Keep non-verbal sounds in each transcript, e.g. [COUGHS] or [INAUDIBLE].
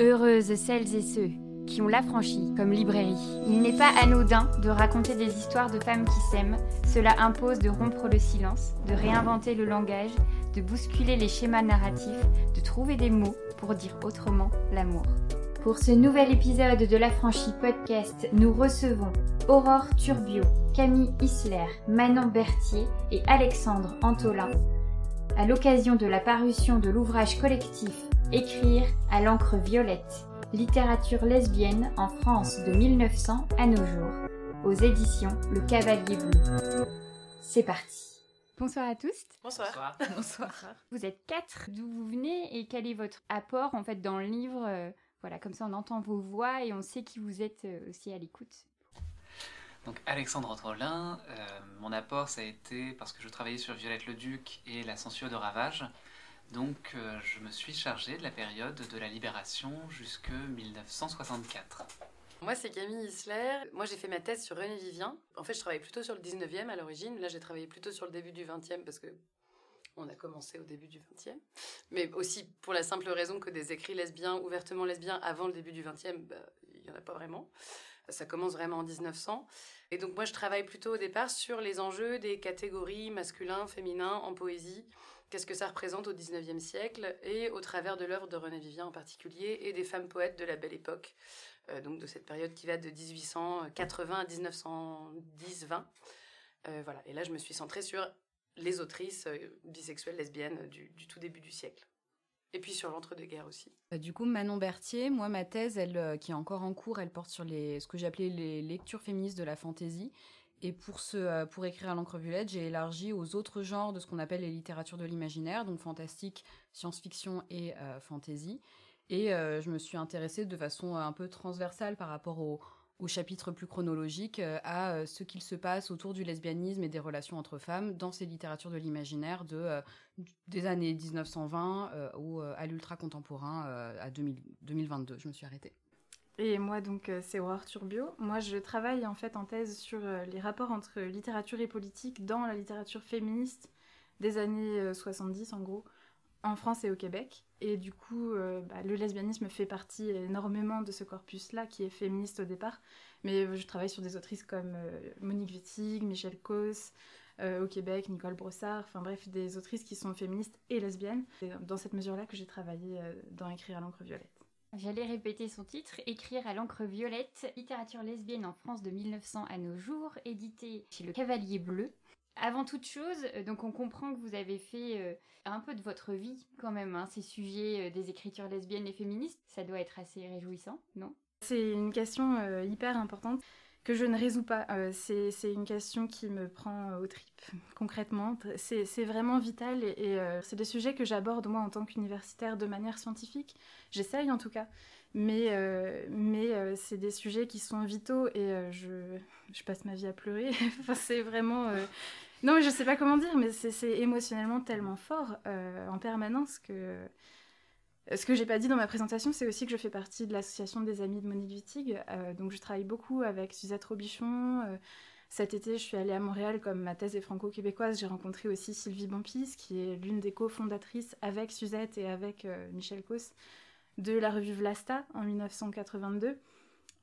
Heureuses celles et ceux qui ont l'affranchi comme librairie. Il n'est pas anodin de raconter des histoires de femmes qui s'aiment. Cela impose de rompre le silence, de réinventer le langage, de bousculer les schémas narratifs, de trouver des mots pour dire autrement l'amour. Pour ce nouvel épisode de l'Affranchi Podcast, nous recevons Aurore Turbio, Camille Isler, Manon Berthier et Alexandre Antolin à l'occasion de la parution de l'ouvrage collectif Écrire à l'encre violette, littérature lesbienne en France de 1900 à nos jours, aux éditions Le Cavalier Bleu. C'est parti. Bonsoir à tous. [LAUGHS] Bonsoir. Bonsoir. Vous êtes quatre. D'où vous venez et quel est votre apport en fait dans le livre euh, Voilà, comme ça on entend vos voix et on sait qui vous êtes euh, aussi à l'écoute. Donc Alexandre Antolin, euh, mon apport ça a été parce que je travaillais sur Violette le Duc et la censure de Ravage. Donc euh, je me suis chargé de la période de la libération jusque 1964. Moi, c'est Camille Isler. Moi, j'ai fait ma thèse sur René Vivien. En fait, je travaillais plutôt sur le 19e à l'origine. Là, j'ai travaillé plutôt sur le début du 20e parce que on a commencé au début du 20e. Mais aussi pour la simple raison que des écrits lesbiens, ouvertement lesbiens, avant le début du 20e, bah, il n'y en a pas vraiment. Ça commence vraiment en 1900. Et donc, moi, je travaille plutôt au départ sur les enjeux des catégories masculins, féminins en poésie qu'est-ce que ça représente au XIXe siècle et au travers de l'œuvre de René Vivien en particulier et des femmes poètes de la Belle Époque, euh, donc de cette période qui va de 1880 à 1910-20. Euh, voilà. Et là, je me suis centrée sur les autrices euh, bisexuelles lesbiennes du, tout début du siècle. Et puis sur l'entre-deux-guerres aussi. Du coup, Manon Berthier, moi, ma thèse, elle, qui est encore en cours, elle porte sur les, ce que j'appelais les lectures féministes de la fantaisie. Et euh, pour écrire à l'encre violette, j'ai élargi aux autres genres de ce qu'on appelle les littératures de l'imaginaire, donc fantastique, science-fiction et euh, fantasy. Et euh, je me suis intéressée de façon un peu transversale par rapport au, au chapitre plus chronologique à ce qu'il se passe autour du lesbianisme et des relations entre femmes dans ces littératures de l'imaginaire de, des années 1920 ou à l'ultra contemporain à 2022. Je me suis arrêtée. Et moi, donc, euh, c'est Aurore Turbio. Moi, je travaille en fait en thèse sur euh, les rapports entre littérature et politique dans la littérature féministe des années 70, euh, en gros, en France et au Québec. Et du coup, bah, le lesbianisme fait partie énormément de ce corpus-là, qui est féministe au départ. Mais je travaille sur des autrices comme Monique Wittig, Michel Causse, au Québec, Nicole Brossard, enfin bref, des autrices qui sont féministes et lesbiennes. C'est dans cette mesure-là que j'ai travaillé dans Écrire à l'encre violette. J'allais répéter son titre, Écrire à l'encre violette, littérature lesbienne en France de 1900 à nos jours, édité chez le Cavalier Bleu. Avant toute chose, euh, donc on comprend que vous avez fait euh, un peu de votre vie quand même, hein, ces sujets euh, des écritures lesbiennes et féministes. Ça doit être assez réjouissant, non? C'est une question hyper importante que je ne résous pas. Euh, c'est une question qui me prend aux tripes, concrètement. C'est vraiment vital et, euh, c'est des sujets que j'aborde moi en tant qu'universitaire de manière scientifique. J'essaye en tout cas. Mais, euh, mais c'est des sujets qui sont vitaux et je, passe ma vie à pleurer. [LAUGHS] c'est vraiment... Non, mais je sais pas comment dire, mais c'est émotionnellement tellement fort en permanence que ce que j'ai pas dit dans ma présentation, c'est aussi que je fais partie de l'association des amis de Monique Wittig. Euh, donc je travaille beaucoup avec Suzette Robichon. Euh, cet été, je suis allée à Montréal comme ma thèse est franco-québécoise. J'ai rencontré aussi Sylvie Bampis, qui est l'une des cofondatrices avec Suzette et avec euh, Michel Causse de la revue Vlasta en 1982.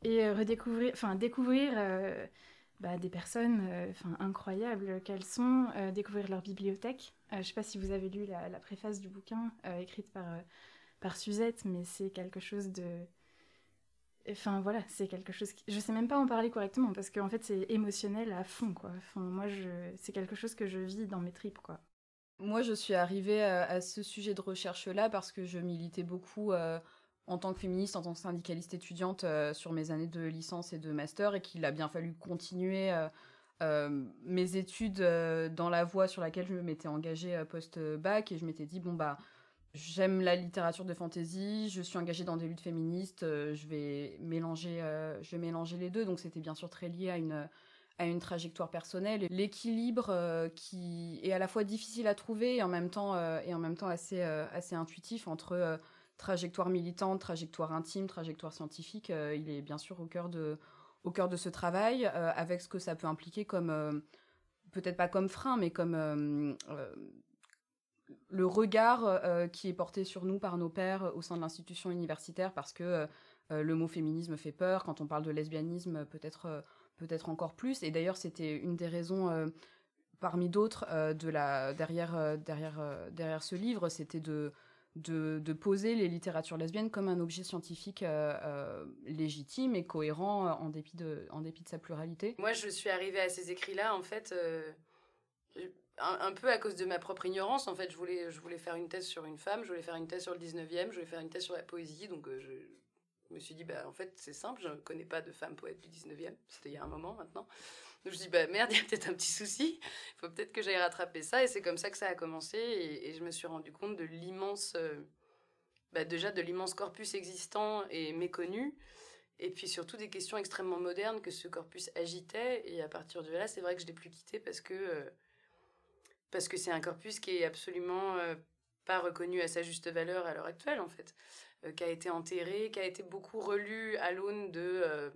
Et redécouvrir, enfin découvrir bah, des personnes incroyables qu'elles sont, découvrir leur bibliothèque. je ne sais pas si vous avez lu la préface du bouquin écrite par par Suzette, mais c'est quelque chose de. Enfin voilà, c'est quelque chose. Qui... Je sais même pas en parler correctement parce qu'en fait c'est émotionnel à fond quoi. Moi je... c'est quelque chose que je vis dans mes tripes quoi. Moi je suis arrivée à, ce sujet de recherche là parce que je militais beaucoup euh, en tant que féministe, en tant que syndicaliste étudiante euh, sur mes années de licence et de master et qu'il a bien fallu continuer. Euh, mes études dans la voie sur laquelle je m'étais engagée post-bac et je m'étais dit bon bah J'aime la littérature de fantasy, je suis engagée dans des luttes féministes, euh, je, vais mélanger, euh, je vais mélanger les deux, donc c'était bien sûr très lié à une, à une trajectoire personnelle. L'équilibre euh, qui est à la fois difficile à trouver et en même temps, et en même temps assez, assez intuitif entre trajectoire militante, trajectoire intime, trajectoire scientifique, il est bien sûr au cœur de, au cœur de ce travail, avec ce que ça peut impliquer comme, peut-être pas comme frein, mais comme le regard qui est porté sur nous par nos pères au sein de l'institution universitaire, parce que le mot féminisme fait peur. Quand on parle de lesbianisme, peut-être peut-être encore plus. Et d'ailleurs, c'était une des raisons parmi d'autres de la derrière derrière derrière ce livre, c'était de de, poser les littératures lesbiennes comme un objet scientifique euh, euh, légitime et cohérent euh, en, dépit de, en dépit de sa pluralité. Moi, je suis arrivée à ces écrits-là, en fait, un, peu à cause de ma propre ignorance. En fait, je voulais, je voulais faire une thèse sur une femme, je voulais faire une thèse sur le 19e, je voulais faire une thèse sur la poésie. Donc, je me suis dit, bah, en fait, c'est simple, je ne connais pas de femme poète du 19e. C'était il y a un moment maintenant. Donc je me dis, bah merde, [LAUGHS] il y a peut-être un petit souci. Il faut peut-être que j'aille rattraper ça. Et c'est comme ça que ça a commencé. Et, je me suis rendu compte de l'immense, euh, bah, déjà de l'immense corpus existant et méconnu. Et puis surtout des questions extrêmement modernes que ce corpus agitait. Et à partir de là, c'est vrai que je l'ai plus quitté parce que euh, parce que c'est un corpus qui est absolument euh, pas reconnu à sa juste valeur à l'heure actuelle en fait, qui a été enterré, qui a été beaucoup relu à l'aune de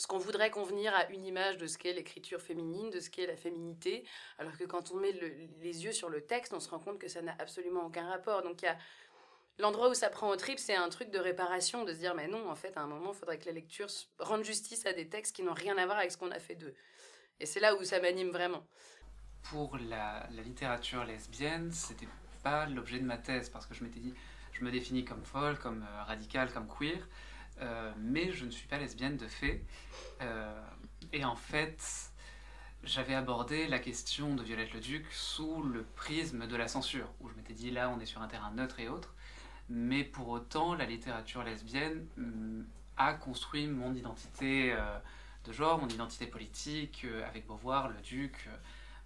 ce qu'on voudrait convenir à une image de ce qu'est l'écriture féminine, de ce qu'est la féminité, alors que quand on met les yeux sur le texte, on se rend compte que ça n'a absolument aucun rapport. Donc l'endroit où ça prend au trip, c'est un truc de réparation, de se dire mais non, en fait, à un moment, il faudrait que la lecture rende justice à des textes qui n'ont rien à voir avec ce qu'on a fait d'eux. Et c'est là où ça m'anime vraiment. Pour la, littérature lesbienne, c'était pas l'objet de ma thèse parce que je m'étais dit, je me définis comme folle, comme euh, radicale, comme queer. Euh, mais je ne suis pas lesbienne de fait. Euh, et en fait, j'avais abordé la question de Violette le Duc sous le prisme de la censure, où je m'étais dit là on est sur un terrain neutre et autre, mais pour autant la littérature lesbienne mm, a construit mon identité euh, de genre, mon identité politique, avec Beauvoir, le Duc,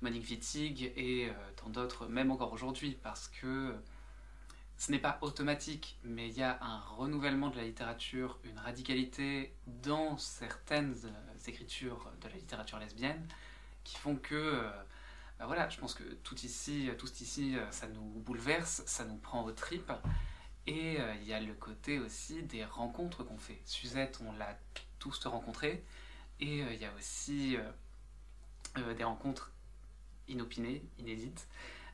Monique Wittig et tant d'autres, même encore aujourd'hui, parce que ce n'est pas automatique, mais il y a un renouvellement de la littérature, une radicalité dans certaines euh, écritures de la littérature lesbienne qui font que, euh, bah voilà, je pense que tout ici, tout ici, euh, ça nous bouleverse, ça nous prend aux tripes. Et il y a le côté aussi des rencontres qu'on fait. Suzette, on l'a tous rencontré. Et il y a aussi des rencontres inopinées, inédites.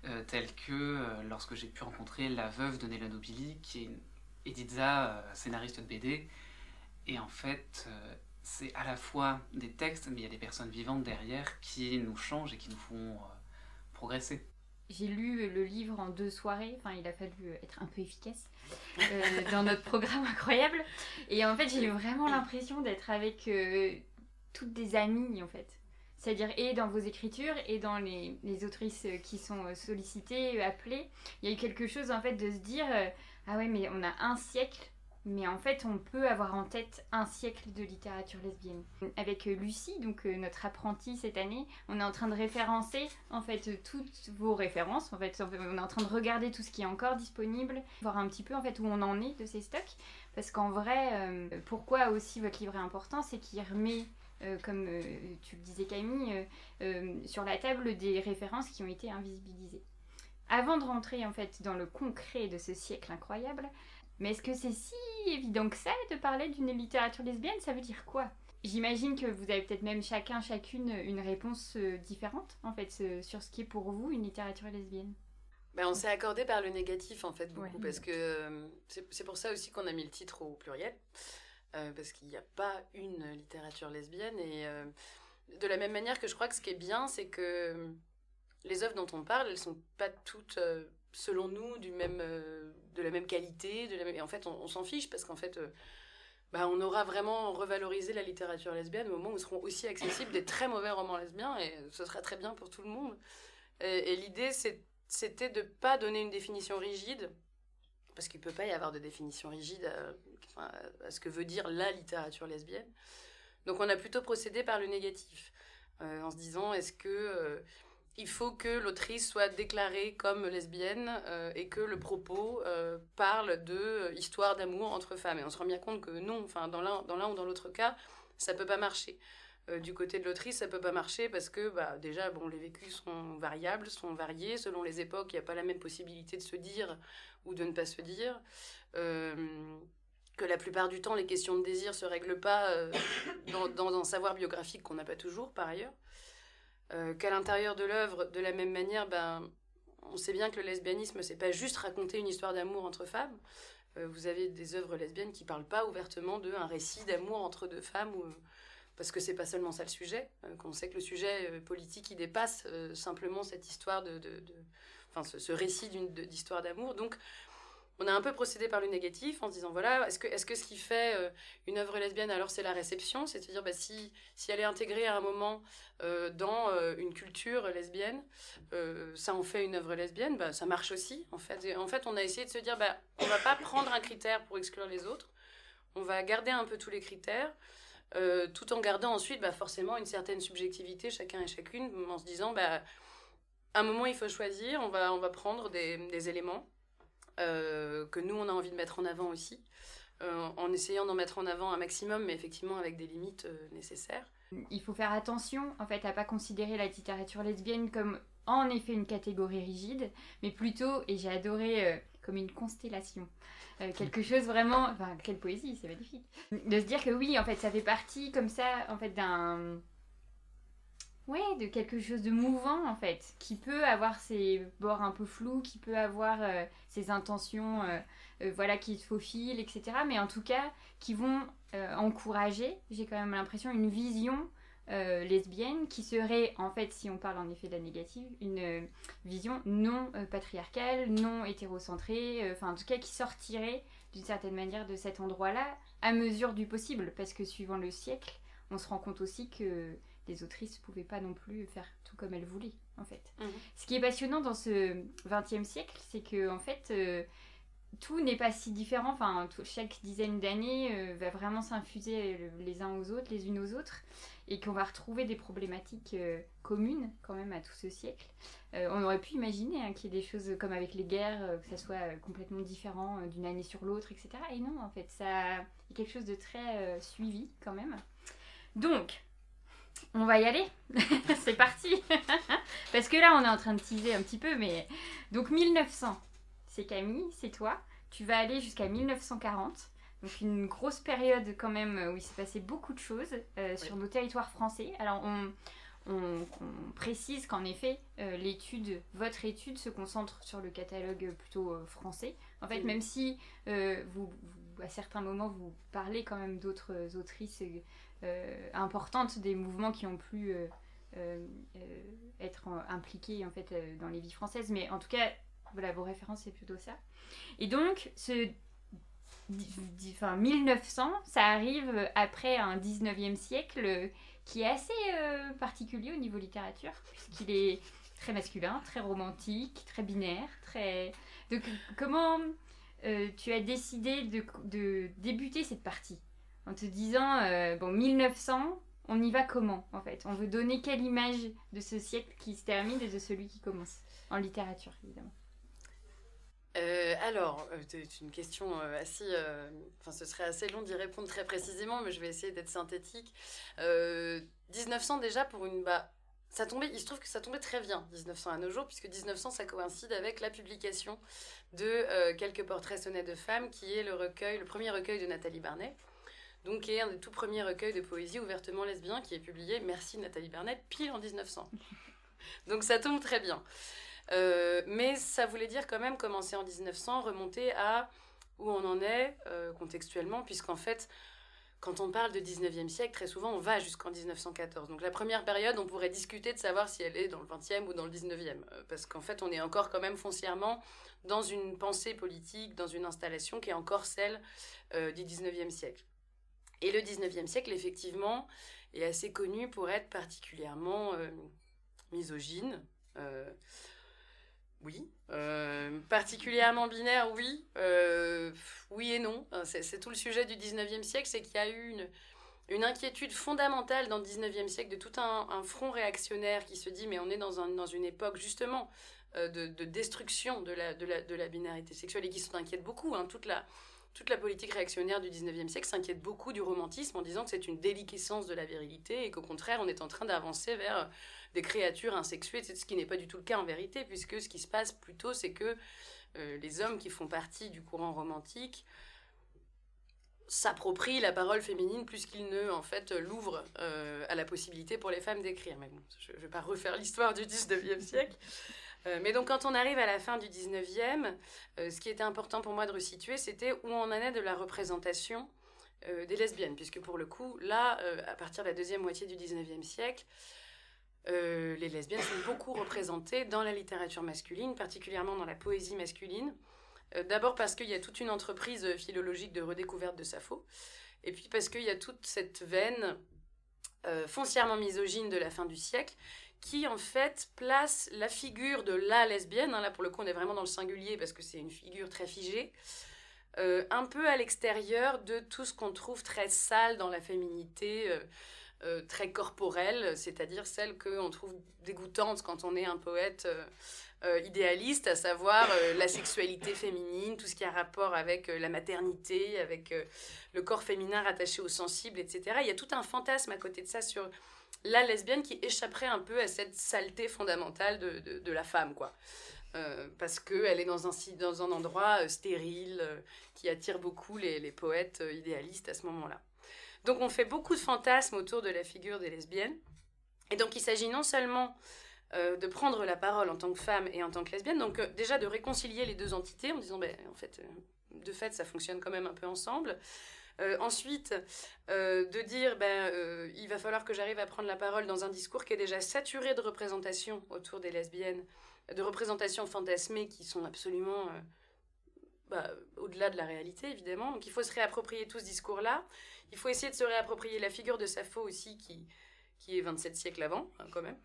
Euh, telles que euh, lorsque j'ai pu rencontrer la veuve de Néla Nobili, qui est Editha, euh, scénariste de BD. Et en fait, c'est à la fois des textes, mais il y a des personnes vivantes derrière qui nous changent et qui nous font progresser. J'ai lu le livre en deux soirées, enfin il a fallu être un peu efficace dans notre programme [LAUGHS] incroyable. Et en fait j'ai eu vraiment l'impression d'être avec toutes des amies en fait. C'est-à-dire et dans vos écritures et dans les, les autrices qui sont euh, sollicitées, appelées, il y a eu quelque chose en fait de se dire euh, ah ouais mais on a un siècle, mais en fait on peut avoir en tête un siècle de littérature lesbienne. Avec euh, Lucie, donc notre apprentie cette année, on est en train de référencer en fait toutes vos références. En fait, on est en train de regarder tout ce qui est encore disponible, voir un petit peu en fait où on en est de ces stocks, parce qu'en vrai, pourquoi aussi votre livre est important, c'est qu'il remet euh, comme euh, tu le disais Camille, euh, sur la table des références qui ont été invisibilisées. Avant de rentrer en fait dans le concret de ce siècle incroyable, mais est-ce que c'est si évident que ça de parler d'une littérature lesbienne? Ça veut dire quoi? J'imagine que vous avez peut-être même chacun, chacune une réponse différente en fait sur ce qui est pour vous une littérature lesbienne. Ben, on s'est accordé par le négatif en fait beaucoup parce que c'est pour ça aussi qu'on a mis le titre au pluriel. Euh, parce qu'il n'y a pas une littérature lesbienne. Et euh, de la même manière que je crois que ce qui est bien, c'est que les œuvres dont on parle, elles sont pas toutes, euh, selon nous, du même, de la même qualité. De la même... Et en fait, on, s'en fiche parce qu'en fait, bah, on aura vraiment revalorisé la littérature lesbienne au moment où seront aussi accessibles des très mauvais romans lesbiens et ce sera très bien pour tout le monde. Et, et l'idée, c'était de pas donner une définition rigide parce qu'il ne peut pas y avoir de définition rigide à, ce que veut dire la littérature lesbienne. Donc on a plutôt procédé par le négatif, euh, en se disant est-ce que euh, il faut que l'autrice soit déclarée comme lesbienne euh, et que le propos parle de histoire d'amour entre femmes. Et on se rend bien compte que non, enfin dans l'un ou dans l'autre cas, ça peut pas marcher. du côté de l'autrice, ça peut pas marcher parce que bah, déjà, bon, les vécus sont variables, sont variés. Selon les époques, il n'y a pas la même possibilité de se dire ou de ne pas se dire. Que la plupart du temps, les questions de désir se règlent pas euh, [COUGHS] dans, un savoir biographique qu'on n'a pas toujours, par ailleurs. Euh, qu'à l'intérieur de l'œuvre, de la même manière, ben, on sait bien que le lesbianisme, c'est pas juste raconter une histoire d'amour entre femmes. Euh, vous avez des œuvres lesbiennes qui parlent pas ouvertement d'un récit d'amour entre deux femmes, ou, parce que c'est pas seulement ça le sujet. qu'on sait que le sujet politique, il dépasse simplement cette histoire de, de, enfin, ce, ce récit d'histoire d'amour. Donc, on a un peu procédé par le négatif en se disant voilà, est-ce que, est -ce que ce qui fait euh, une œuvre lesbienne, alors c'est la réception? C'est-à-dire bah, si, si elle est intégrée à un moment euh, dans euh, une culture lesbienne, ça en fait une œuvre lesbienne, bah, ça marche aussi en fait. en fait, on a essayé de se dire bah, on va pas prendre un critère pour exclure les autres, on va garder un peu tous les critères. tout en gardant ensuite bah, forcément une certaine subjectivité chacun et chacune en se disant bah, à un moment il faut choisir, on va, on va prendre des, éléments que nous, on a envie de mettre en avant aussi, euh, en essayant d'en mettre en avant un maximum, mais effectivement avec des limites euh, nécessaires. Il faut faire attention, en fait, à pas considérer la littérature lesbienne comme en effet une catégorie rigide, mais plutôt, et j'ai adoré comme une constellation. quelque chose vraiment, enfin, quelle poésie, c'est magnifique. De se dire que oui, en fait, ça fait partie comme ça, en fait, d'un Ouais, de quelque chose de mouvant en fait, qui peut avoir ses bords un peu flous, qui peut avoir euh, ses intentions, euh, euh, voilà, qui se faufilent, etc. Mais en tout cas, qui vont encourager, j'ai quand même l'impression, une vision lesbienne qui serait, en fait, si on parle en effet de la négative, une vision non patriarcale, non hétérocentrée, enfin en tout cas qui sortirait d'une certaine manière de cet endroit-là à mesure du possible, parce que suivant le siècle, on se rend compte aussi que les autrices ne pouvaient pas non plus faire tout comme elles voulaient, en fait. Mhm. Ce qui est passionnant dans ce XXe siècle, c'est que, en fait, euh, tout n'est pas si différent. Enfin, chaque dizaine d'années euh, va vraiment s'infuser les uns aux autres, les unes aux autres, et qu'on va retrouver des problématiques euh, communes quand même à tout ce siècle. on aurait pu imaginer hein, qu'il y ait des choses comme avec les guerres, que ça soit complètement différent d'une année sur l'autre, etc. Et non, en fait, ça est quelque chose de très suivi quand même. Donc, on va y aller. [LAUGHS] c'est parti. [LAUGHS] Parce que là, on est en train de teaser un petit peu, mais. Donc 1900, c'est Camille, c'est toi. Tu vas aller jusqu'à 1940. Donc une grosse période quand même où il s'est passé beaucoup de choses euh, sur nos territoires français. Alors on, précise qu'en effet, euh, l'étude, votre étude se concentre sur le catalogue plutôt euh, français. En fait, même si vous, à certains moments, vous parlez quand même d'autres autrices euh, importante des mouvements qui ont pu euh, euh, être impliqués en fait dans les vies françaises. Mais en tout cas, voilà, vos références, c'est plutôt ça. Et donc, ce enfin, 1900, ça arrive après un 19e siècle qui est assez particulier au niveau littérature, puisqu'il est très masculin, très romantique, très binaire, très... Donc comment tu as décidé de, débuter cette partie? En te disant, euh, bon, 1900, on y va comment en fait? On veut donner quelle image de ce siècle qui se termine et de celui qui commence? En littérature, évidemment. Euh, alors, euh, c'est une question assez. Enfin, ce serait assez long d'y répondre très précisément, mais je vais essayer d'être synthétique. 1900, déjà, pour une. Bah, ça tombait, il se trouve que ça tombait très bien, 1900 à nos jours, puisque 1900, ça coïncide avec la publication de Quelques portraits sonnets de femmes, qui est le premier recueil de Nathalie Barnet donc qui est un des tout premiers recueils de poésie ouvertement lesbien qui est publié, merci Nathalie Bernette, pile en 1900. [LAUGHS] donc ça tombe très bien. Euh, mais ça voulait dire quand même commencer en 1900, remonter à où on en est euh, contextuellement, puisqu'en fait, quand on parle de 19e siècle, très souvent on va jusqu'en 1914. Donc la première période, on pourrait discuter de savoir si elle est dans le 20e ou dans le 19e, euh, parce qu'en fait on est encore quand même foncièrement dans une pensée politique, dans une installation qui est encore celle du 19e siècle. Et le 19e siècle, effectivement, est assez connu pour être particulièrement euh, misogyne. Euh, oui. Euh, particulièrement binaire, oui. oui et non. C'est tout le sujet du 19e siècle, c'est qu'il y a eu une, inquiétude fondamentale dans le 19e siècle de tout un, front réactionnaire qui se dit mais on est dans, un, dans une époque justement de, destruction de la, de, binarité sexuelle et qui s'en inquiète beaucoup. Hein, toute la toute la politique réactionnaire du 19e siècle s'inquiète beaucoup du romantisme en disant que c'est une déliquescence de la virilité et qu'au contraire, on est en train d'avancer vers des créatures insexuées, ce qui n'est pas du tout le cas en vérité, puisque ce qui se passe plutôt, c'est que euh, les hommes qui font partie du courant romantique s'approprient la parole féminine plus qu'ils ne, en fait, l'ouvrent euh, à la possibilité pour les femmes d'écrire. Mais bon, je ne vais pas refaire l'histoire du 19e siècle. Mais donc quand on arrive à la fin du 19e, ce qui était important pour moi de resituer, c'était où on en est de la représentation des lesbiennes, puisque pour le coup, là, à partir de la deuxième moitié du 19e siècle, les lesbiennes sont beaucoup représentées dans la littérature masculine, particulièrement dans la poésie masculine. D'abord parce qu'il y a toute une entreprise philologique de redécouverte de Sappho, et puis parce qu'il y a toute cette veine foncièrement misogyne de la fin du siècle qui en fait place la figure de la lesbienne, hein, là pour le coup on est vraiment dans le singulier parce que c'est une figure très figée, euh, un peu à l'extérieur de tout ce qu'on trouve très sale dans la féminité, euh, euh, très corporelle, c'est-à-dire celle qu'on trouve dégoûtante quand on est un poète idéaliste, à savoir la sexualité féminine, tout ce qui a rapport avec la maternité, avec le corps féminin rattaché au sensible, etc. Il y a tout un fantasme à côté de ça sur la lesbienne qui échapperait un peu à cette saleté fondamentale de, de, la femme, quoi. Euh, parce qu'elle est dans un, dans un endroit euh, stérile euh, qui attire beaucoup les, les poètes idéalistes à ce moment-là. Donc on fait beaucoup de fantasmes autour de la figure des lesbiennes. Et donc il s'agit non seulement de prendre la parole en tant que femme et en tant que lesbienne, donc déjà de réconcilier les deux entités en disant, ben, en fait, de fait, ça fonctionne quand même un peu ensemble. Euh, ensuite, euh, de dire, ben, euh, il va falloir que j'arrive à prendre la parole dans un discours qui est déjà saturé de représentations autour des lesbiennes, de représentations fantasmées qui sont absolument bah, au-delà de la réalité, évidemment. Donc il faut se réapproprier tout ce discours-là. Il faut essayer de se réapproprier la figure de Sappho aussi, qui, qui est 27 siècles avant, hein, quand même,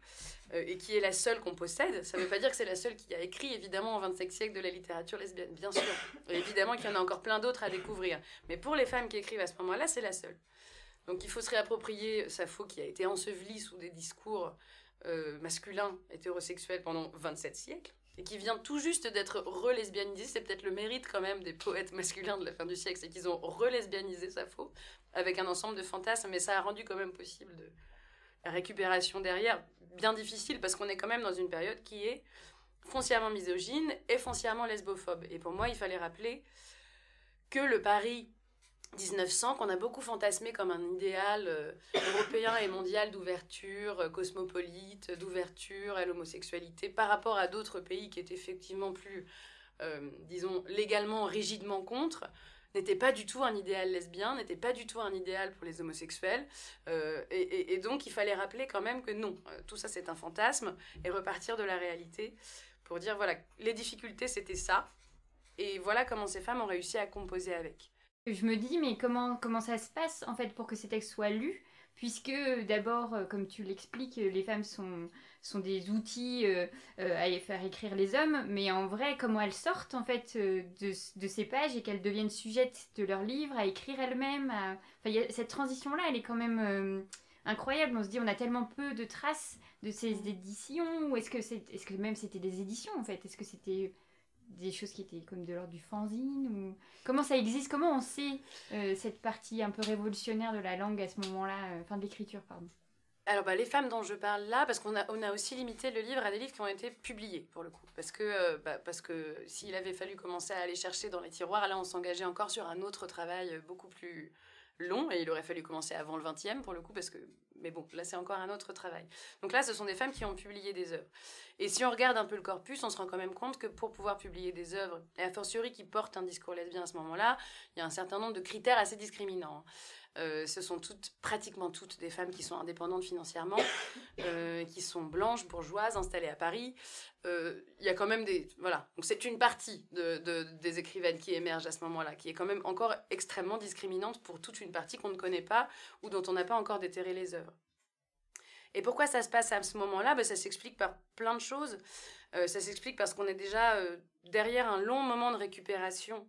euh, et qui est la seule qu'on possède. Ça ne veut pas dire que c'est la seule qui a écrit, évidemment, en 25 siècles de la littérature lesbienne, bien sûr. évidemment qu'il y en a encore plein d'autres à découvrir. Mais pour les femmes qui écrivent à ce moment-là, c'est la seule. Donc il faut se réapproprier Sappho, qui a été ensevelie sous des discours euh, masculins, hétérosexuels pendant 27 siècles, et qui vient tout juste d'être re-lesbianisée. C'est peut-être le mérite quand même des poètes masculins de la fin du siècle, c'est qu'ils ont re-lesbianisé Sappho avec un ensemble de fantasmes, mais ça a rendu quand même possible de récupération derrière, bien difficile parce qu'on est quand même dans une période qui est foncièrement misogyne et foncièrement lesbophobe. Et pour moi, il fallait rappeler que le Paris 1900, qu'on a beaucoup fantasmé comme un idéal euh, européen et mondial d'ouverture, euh, cosmopolite, d'ouverture à l'homosexualité par rapport à d'autres pays qui étaient effectivement plus, euh, disons, légalement rigidement contre, n'était pas du tout un idéal lesbien, n'était pas du tout un idéal pour les homosexuels. Euh, et, donc, il fallait rappeler quand même que non, euh, tout ça c'est un fantasme, et repartir de la réalité pour dire voilà, les difficultés c'était ça, et voilà comment ces femmes ont réussi à composer avec. Je me dis, mais comment, comment ça se passe en fait pour que ces textes soient lus? Puisque d'abord, euh, comme tu l'expliques, les femmes sont sont des outils euh, euh, à faire écrire les hommes, mais en vrai, comment elles sortent en fait euh, de, de, ces pages et qu'elles deviennent sujettes de leurs livres, à écrire elles-mêmes. Enfin, cette transition-là, elle est quand même incroyable. On se dit, on a tellement peu de traces de ces éditions, ou est-ce que, c'est, est-ce que même c'était des éditions en fait? Est-ce que c'était des choses qui étaient comme de l'ordre du fanzine ou comment ça existe? Comment on sait cette partie un peu révolutionnaire de la langue à ce moment-là enfin de l'écriture pardon? Alors, bah, les femmes dont je parle là, parce qu'on a, on a aussi limité le livre à des livres qui ont été publiés, pour le coup. Parce que, euh, bah, que s'il avait fallu commencer à aller chercher dans les tiroirs, là, on s'engageait encore sur un autre travail beaucoup plus long, et il aurait fallu commencer avant le 20e, pour le coup, parce que. Mais bon, là, c'est encore un autre travail. Donc là, ce sont des femmes qui ont publié des œuvres. Et si on regarde un peu le corpus, on se rend quand même compte que pour pouvoir publier des œuvres, et a fortiori qui portent un discours lesbien à ce moment-là, il y a un certain nombre de critères assez discriminants. Hein. Euh, ce sont toutes, pratiquement toutes des femmes qui sont indépendantes financièrement, [COUGHS] euh, qui sont blanches, bourgeoises, installées à Paris. Euh, il y a quand même des... Voilà, donc c'est une partie de, des écrivaines qui émergent à ce moment-là, qui est quand même encore extrêmement discriminante pour toute une partie qu'on ne connaît pas ou dont on n'a pas encore déterré les œuvres. Et pourquoi ça se passe à ce moment-là? Ben, Ça s'explique par plein de choses. ça s'explique parce qu'on est déjà derrière un long moment de récupération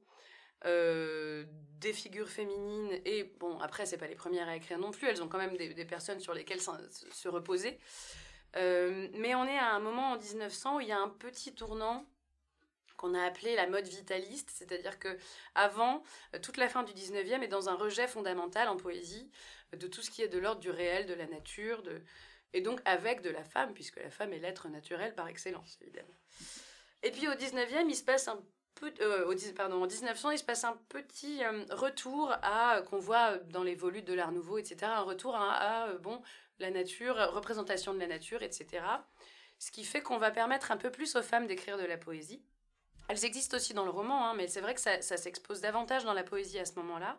euh, des figures féminines et bon après c'est pas les premières à écrire non plus elles ont quand même des, personnes sur lesquelles se, reposer euh, mais on est à un moment en 1900 où il y a un petit tournant qu'on a appelé la mode vitaliste, c'est-à-dire que avant euh, toute la fin du 19e est dans un rejet fondamental en poésie de tout ce qui est de l'ordre du réel, de la nature, de... et donc avec de la femme, puisque la femme est l'être naturel par excellence, évidemment. Et puis au 19e, il se passe un euh, en 1900, il se passe un petit euh, retour à qu'on voit dans les volutes de l'Art Nouveau, etc. Un retour à, bon la nature, représentation de la nature, etc. ce qui fait qu'on va permettre un peu plus aux femmes d'écrire de la poésie. Elles existent aussi dans le roman, hein, mais c'est vrai que ça, s'expose davantage dans la poésie à ce moment-là.